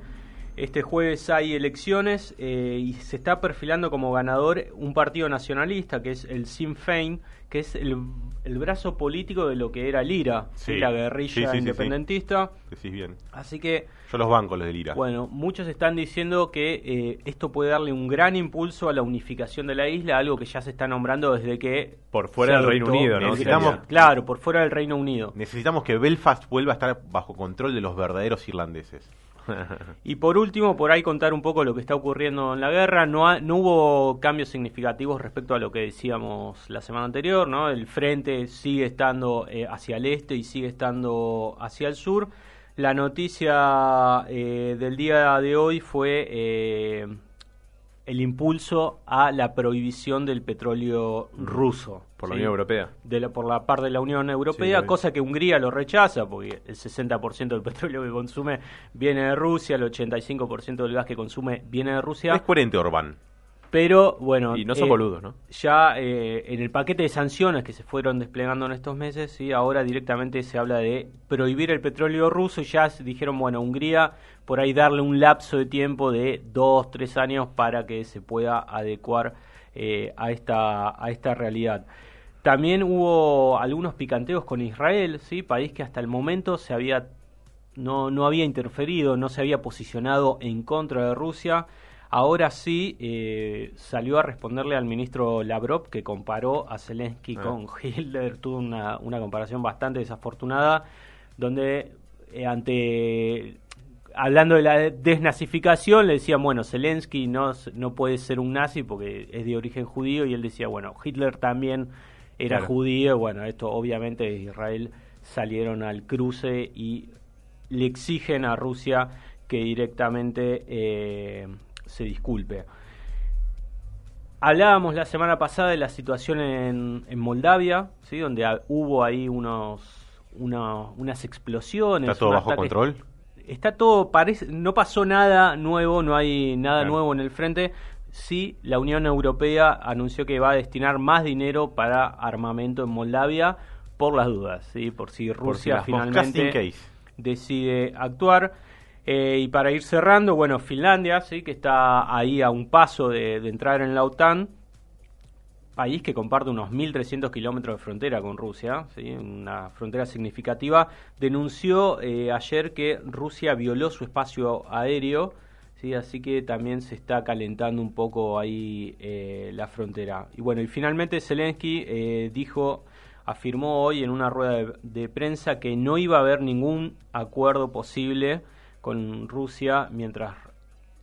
Este jueves hay elecciones eh, y se está perfilando como ganador un partido nacionalista que es el Sinn Féin, que es el, el brazo político de lo que era el IRA, Sí. la guerrilla sí, sí, sí. independentista. Decís bien. Así que Yo los banco, los del IRA. bueno, muchos están diciendo que eh, esto puede darle un gran impulso a la unificación de la isla, algo que ya se está nombrando desde que Por fuera del Reino Unido, ¿no? Necesitamos- Claro, por fuera del Reino Unido. Necesitamos que Belfast vuelva a estar bajo control de los verdaderos irlandeses. [LAUGHS] Y por último, por ahí contar un poco lo que está ocurriendo en la guerra. No, ha- no hubo cambios significativos respecto a lo que decíamos la semana anterior, ¿no? El frente sigue estando eh, hacia el este y sigue estando hacia el sur. La noticia eh, del día de hoy fue eh, el impulso a la prohibición del petróleo ruso. Por la ¿sí? Unión Europea. De la- por la parte de la Unión Europea, cosa que Hungría lo rechaza, porque el 60% del petróleo que consume viene de Rusia, el 85% del gas que consume viene de Rusia. Es coherente Orbán. Pero bueno, Y no son eh, boludos, ¿no? ya eh, en el paquete de sanciones que se fueron desplegando en estos meses, sí, ahora directamente se habla de prohibir el petróleo ruso y ya se dijeron, bueno, Hungría por ahí darle un lapso de tiempo de dos, tres años para que se pueda adecuar eh, a esta a esta realidad. También hubo algunos picanteos con Israel, sí, país que hasta el momento se había no, no había interferido, no se había posicionado en contra de Rusia. Ahora sí eh, salió a responderle al ministro Lavrov que comparó a Zelensky Ah. con [LAUGHS] Hitler, tuvo una, una comparación bastante desafortunada, donde eh, ante hablando de la desnazificación le decían, bueno, Zelensky no, no puede ser un nazi porque es de origen judío y él decía, bueno, Hitler también era Claro. judío, bueno, esto obviamente Israel salieron al cruce y le exigen a Rusia que directamente eh, se disculpe. Hablábamos la semana pasada de la situación en, en Moldavia, ¿sí? donde hubo ahí unos, una- unas explosiones. ¿Está todo bajo ataque- control? Está todo, parece, no pasó nada nuevo, no hay nada Claro. nuevo en el frente. Sí, la Unión Europea anunció que va a destinar más dinero para armamento en Moldavia por las dudas, ¿sí? por si Por si Rusia finalmente decide actuar. Eh, y para ir cerrando, bueno, Finlandia, sí, que está ahí a un paso de, de entrar en la OTAN, país que comparte unos 1.300 kilómetros de frontera con Rusia, ¿sí? una frontera significativa, denunció eh, ayer que Rusia violó su espacio aéreo, ¿sí? así que también se está calentando un poco ahí eh, la frontera. Y bueno, y finalmente Zelensky eh, dijo, afirmó hoy en una rueda de, de prensa que no iba a haber ningún acuerdo posible con Rusia mientras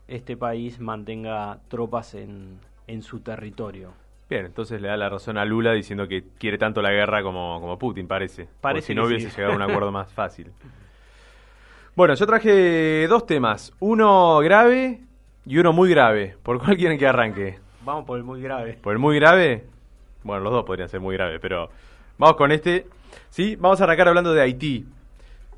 este país mantenga tropas en, en su territorio. Bien, entonces le da la razón a Lula diciendo que quiere tanto la guerra como, como Putin, parece. Porque Parece si no hubiese sí. llegado a un acuerdo [LAUGHS] más fácil. Bueno, yo traje dos temas. Uno grave y uno muy grave. ¿Por cuál quieren que arranque? Vamos por el muy grave. ¿Por el muy grave? Bueno, los dos podrían ser muy graves, pero vamos con este. Sí, vamos a arrancar hablando de Haití.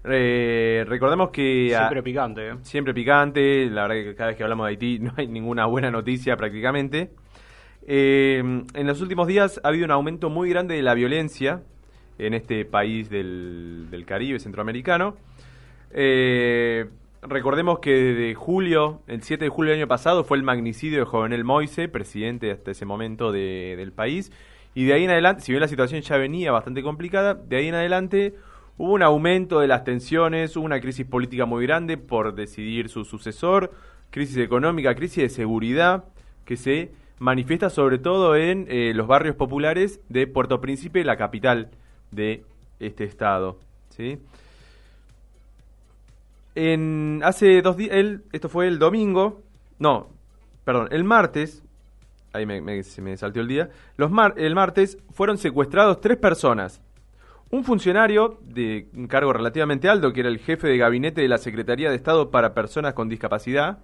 Eh, recordemos que... a- Siempre picante, ¿eh? siempre picante. La verdad que cada vez que hablamos de Haití [LAUGHS] no hay ninguna buena noticia prácticamente. Eh, en los últimos días ha habido un aumento muy grande de la violencia en este país del, del Caribe centroamericano. Eh, recordemos que desde julio, el 7 de julio del año pasado, fue el magnicidio de Jovenel Moise, presidente hasta ese momento de- del país. Y de ahí en adelante, si bien la situación ya venía bastante complicada, de ahí en adelante hubo un aumento de las tensiones, hubo una crisis política muy grande por decidir su sucesor, crisis económica, crisis de seguridad, que se manifiesta sobre todo en eh, los barrios populares de Puerto Príncipe, la capital de este estado. ¿sí? En, hace dos días, esto fue el domingo, no, perdón, el martes, ahí me, me- se me salteó el día, los mar- el martes fueron secuestrados tres personas. Un funcionario de un cargo relativamente alto, que era el jefe de gabinete de la Secretaría de Estado para Personas con Discapacidad,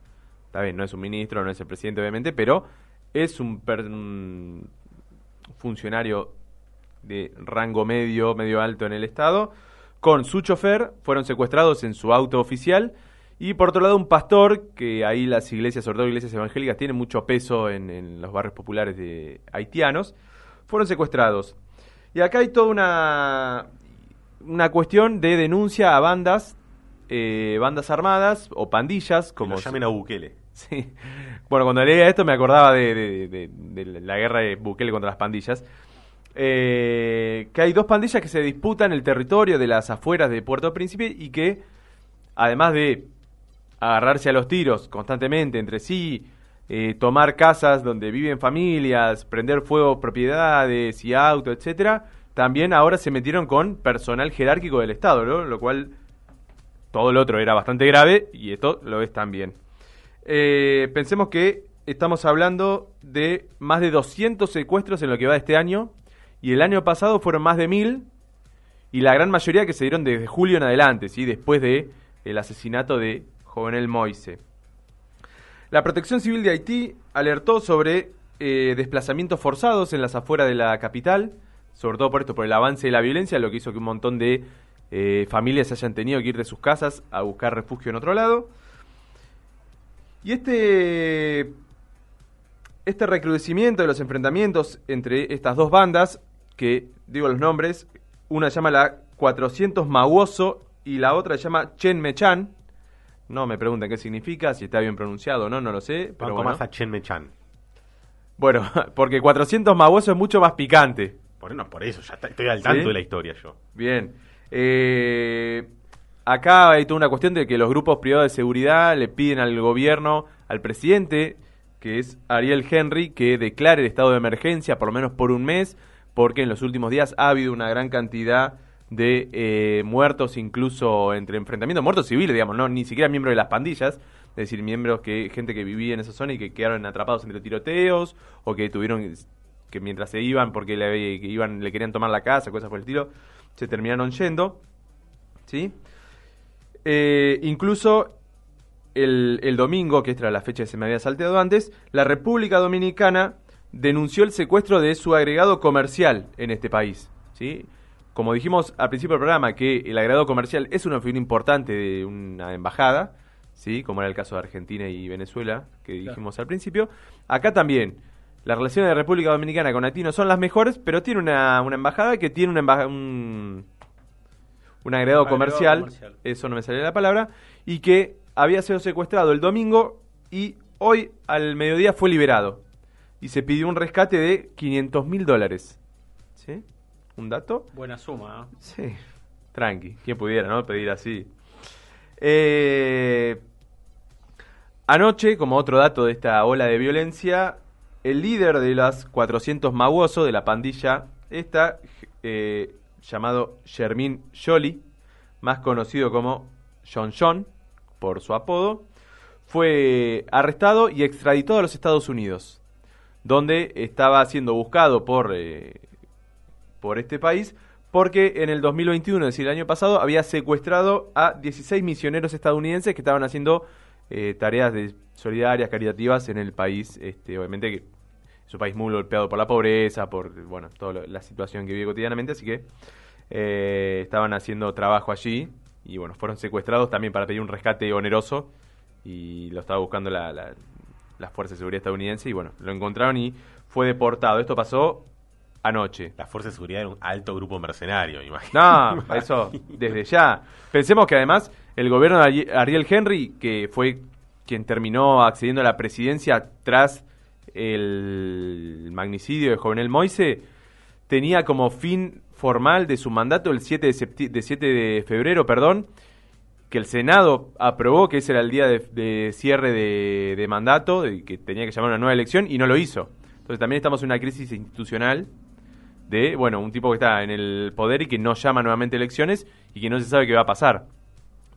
está bien, no es un ministro, no es el presidente obviamente, pero es un, per- un funcionario de rango medio, medio alto en el Estado, con su chofer, fueron secuestrados en su auto oficial, y por otro lado un pastor, que ahí las iglesias, sobre todo iglesias evangélicas, tienen mucho peso en, en los barrios populares de haitianos, fueron secuestrados. Y acá hay toda una, una cuestión de denuncia a bandas, eh, bandas armadas o pandillas, Como lo llamen a Bukele. Sí. Bueno, cuando leía esto me acordaba de, de- de- de la guerra de Bukele contra las pandillas. Eh, que hay dos pandillas que se disputan el territorio de las afueras de Puerto Príncipe y que, además de agarrarse a los tiros constantemente entre sí, eh, tomar casas donde viven familias, prender fuego propiedades y autos, etcétera, también ahora se metieron con personal jerárquico del Estado, lo cual todo lo otro era bastante grave y esto lo es también. Eh, pensemos que estamos hablando de más de 200 secuestros en lo que va de este año y el año pasado fueron más de 1000 y la gran mayoría que se dieron desde julio en adelante, ¿sí? después de el asesinato de Jovenel Moise. La Protección Civil de Haití alertó sobre eh, desplazamientos forzados en las afueras de la capital, sobre todo por esto, por el avance de la violencia, lo que hizo que un montón de eh, familias hayan tenido que ir de sus casas a buscar refugio en otro lado. Y este, este recrudecimiento de los enfrentamientos entre estas dos bandas, que digo los nombres, una llama la 400 Mawoso y la otra llama Chen Mechan. No me pregunten qué significa, si está bien pronunciado o no, no lo sé. Pero bueno. más a Chen Mechan. Bueno, [LAUGHS] porque 400 Mawoso es mucho más picante. Por, no, por eso, ya estoy al tanto ¿Sí? de la historia yo. Bien. Eh, acá hay toda una cuestión de que los grupos privados de seguridad le piden al gobierno, al presidente, que es Ariel Henry, que declare el estado de emergencia por lo menos por un mes, porque en los últimos días ha habido una gran cantidad de eh, muertos, incluso entre enfrentamientos, muertos civiles, digamos, no ni siquiera miembros de las pandillas, es decir, miembros que gente que vivía en esa zona y que quedaron atrapados entre tiroteos o que tuvieron que mientras se iban porque le, iban le querían tomar la casa, cosas por el estilo, se terminaron yendo, ¿sí? Eh, incluso el, el domingo, que esta era la fecha que se me había salteado antes, la República Dominicana denunció el secuestro de su agregado comercial en este país, ¿sí? Como dijimos al principio del programa, que el agregado comercial es una figura importante de una embajada, ¿sí? Como era el caso de Argentina y Venezuela, que dijimos al principio. Acá también, las relaciones de República Dominicana con Haití no son las mejores, pero tiene una, una embajada que tiene una embaja- un, un agregado Agregado comercial, comercial. eso no me sale la palabra, y que había sido secuestrado el domingo y hoy al mediodía fue liberado. Y se pidió un rescate de 500 mil dólares. ¿Sí? ¿Un dato? Buena suma, ¿no? Sí, tranqui. Quien pudiera, ¿no? Pedir así. Eh, anoche, como otro dato de esta ola de violencia, el líder de las 400 Mawoso, de la pandilla esta, eh, llamado Shermin Jolie, más conocido como John John, por su apodo, fue arrestado y extraditado a los Estados Unidos, donde estaba siendo buscado por eh, por este país porque en el 2021, es decir, el año pasado, había secuestrado a 16 misioneros estadounidenses que estaban haciendo eh, tareas de solidarias, caritativas en el país, este, obviamente que es un país muy golpeado por la pobreza, por bueno, toda la situación que vive cotidianamente, así que eh, estaban haciendo trabajo allí y bueno, fueron secuestrados también para pedir un rescate oneroso y lo estaba buscando la, la, las fuerzas de seguridad estadounidenses y bueno, lo encontraron y fue deportado. Esto pasó anoche. La Fuerza de Seguridad era un alto grupo mercenario, me imagino. No, eso desde ya. Pensemos que además el gobierno de Ari- Ariel Henry, que fue quien terminó accediendo a la presidencia tras el magnicidio de Jovenel Moise, tenía como fin formal de su mandato el 7 de, de 7 de febrero, perdón, que el Senado aprobó que ese era el día de, de cierre de, mandato, de que tenía que llamar a una nueva elección, y no lo hizo. Entonces también estamos en una crisis institucional de, bueno, un tipo que está en el poder y que no llama nuevamente elecciones y que no se sabe qué va a pasar.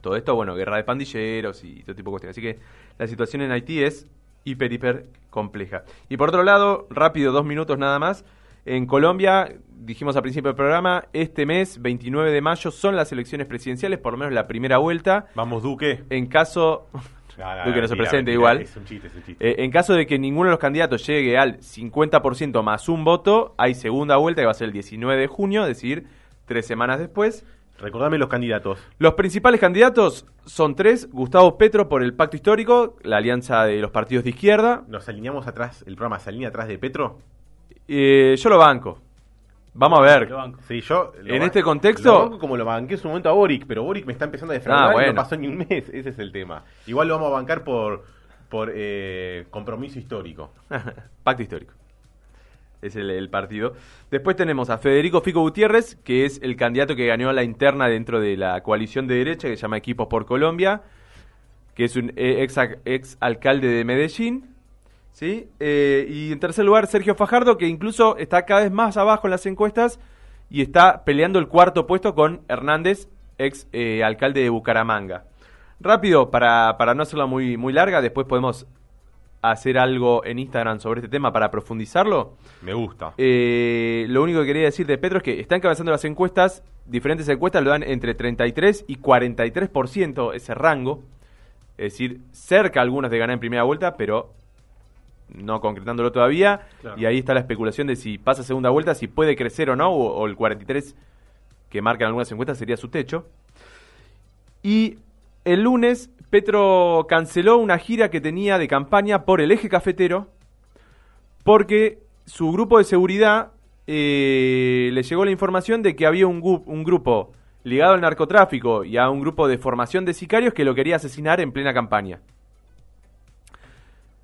Todo esto, bueno, guerra de pandilleros y todo tipo de cuestiones. Así que la situación en Haití es hiper, hiper compleja. Y por otro lado, rápido, dos minutos nada más. En Colombia, dijimos al principio del programa, este mes, 29 de mayo, son las elecciones presidenciales, por lo menos la primera vuelta. Vamos, Duque. En caso... [LAUGHS] No, no, Duque no se presente igual. Es un chiste, es un chiste. Eh, en caso de que ninguno de los candidatos llegue al 50% más un voto, hay segunda vuelta que va a ser el 19 de junio, es decir, tres semanas después. Recordame los candidatos. Los principales candidatos son tres: Gustavo Petro por el Pacto Histórico, la alianza de los partidos de izquierda. Nos alineamos atrás, el programa se alinea atrás de Petro. Eh, yo lo banco. Vamos a ver. Sí, yo. En este contexto- Lo banco como lo banqué en su momento a Boric, pero Boric me está empezando a defraudar Ah, y bueno. no pasó ni un mes. Ese es el tema. Igual lo vamos a bancar por, por eh, compromiso histórico. [LAUGHS] Pacto Histórico. Es el, el partido. Después tenemos a Federico Fico Gutiérrez, que es el candidato que ganó la interna dentro de la coalición de derecha que se llama Equipos por Colombia, que es un eh, ex, ex alcalde de Medellín. ¿Sí? Eh, y en tercer lugar, Sergio Fajardo, que incluso está cada vez más abajo en las encuestas y está peleando el cuarto puesto con Hernández, ex eh, alcalde de Bucaramanga. Rápido, para, para no hacerla muy, muy larga, después podemos hacer algo en Instagram sobre este tema para profundizarlo. Me gusta. Eh, lo único que quería decir de Petro es que están encabezando las encuestas, diferentes encuestas lo dan entre 33 y 43% ese rango. Es decir, cerca algunos de ganar en primera vuelta, pero no concretándolo todavía. Claro. Y ahí está la especulación de si pasa segunda vuelta, si puede crecer o no, o, o el 43 que marcan algunas encuestas sería su techo. Y el lunes, Petro canceló una gira que tenía de campaña por el eje cafetero, porque su grupo de seguridad eh, le llegó la información de que había un grupo ligado al narcotráfico y a un grupo de formación de sicarios que lo quería asesinar en plena campaña.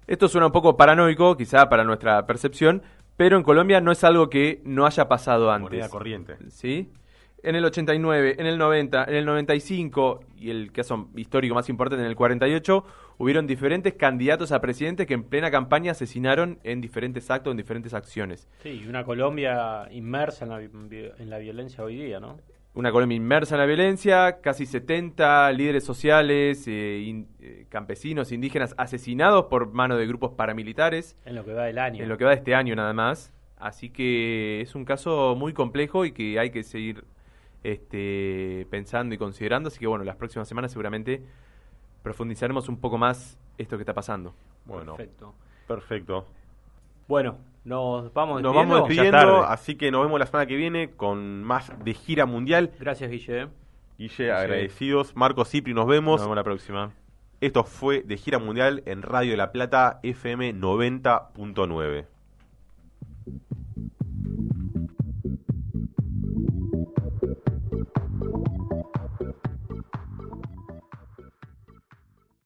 Esto suena un poco paranoico, quizá para nuestra percepción, pero en Colombia no es algo que no haya pasado antes. Moneda corriente. ¿sí? En el 89, en el 90, en el 95 y el caso histórico más importante en el 48, hubieron diferentes candidatos a presidente que en plena campaña asesinaron en diferentes actos, en diferentes acciones. Sí, y una Colombia inmersa en la, en la violencia hoy día, ¿no? Una Colombia inmersa en la violencia, casi 70 líderes sociales, eh, in- eh, campesinos, indígenas asesinados por mano de grupos paramilitares. En lo que va del año. en lo que va de este año nada más. Así que es un caso muy complejo y que hay que seguir este, pensando y considerando. Así que bueno, las próximas semanas seguramente profundizaremos un poco más esto que está pasando. Bueno, Perfecto. perfecto. Bueno, nos vamos Nos despidiendo. vamos Ya despidiendo, así que nos vemos la semana que viene con más de gira mundial. Gracias, Guille. Guille, agradecidos. Marco Cipri, nos vemos. Nos vemos la próxima. Esto fue de gira mundial en Radio de la Plata FM 90.9.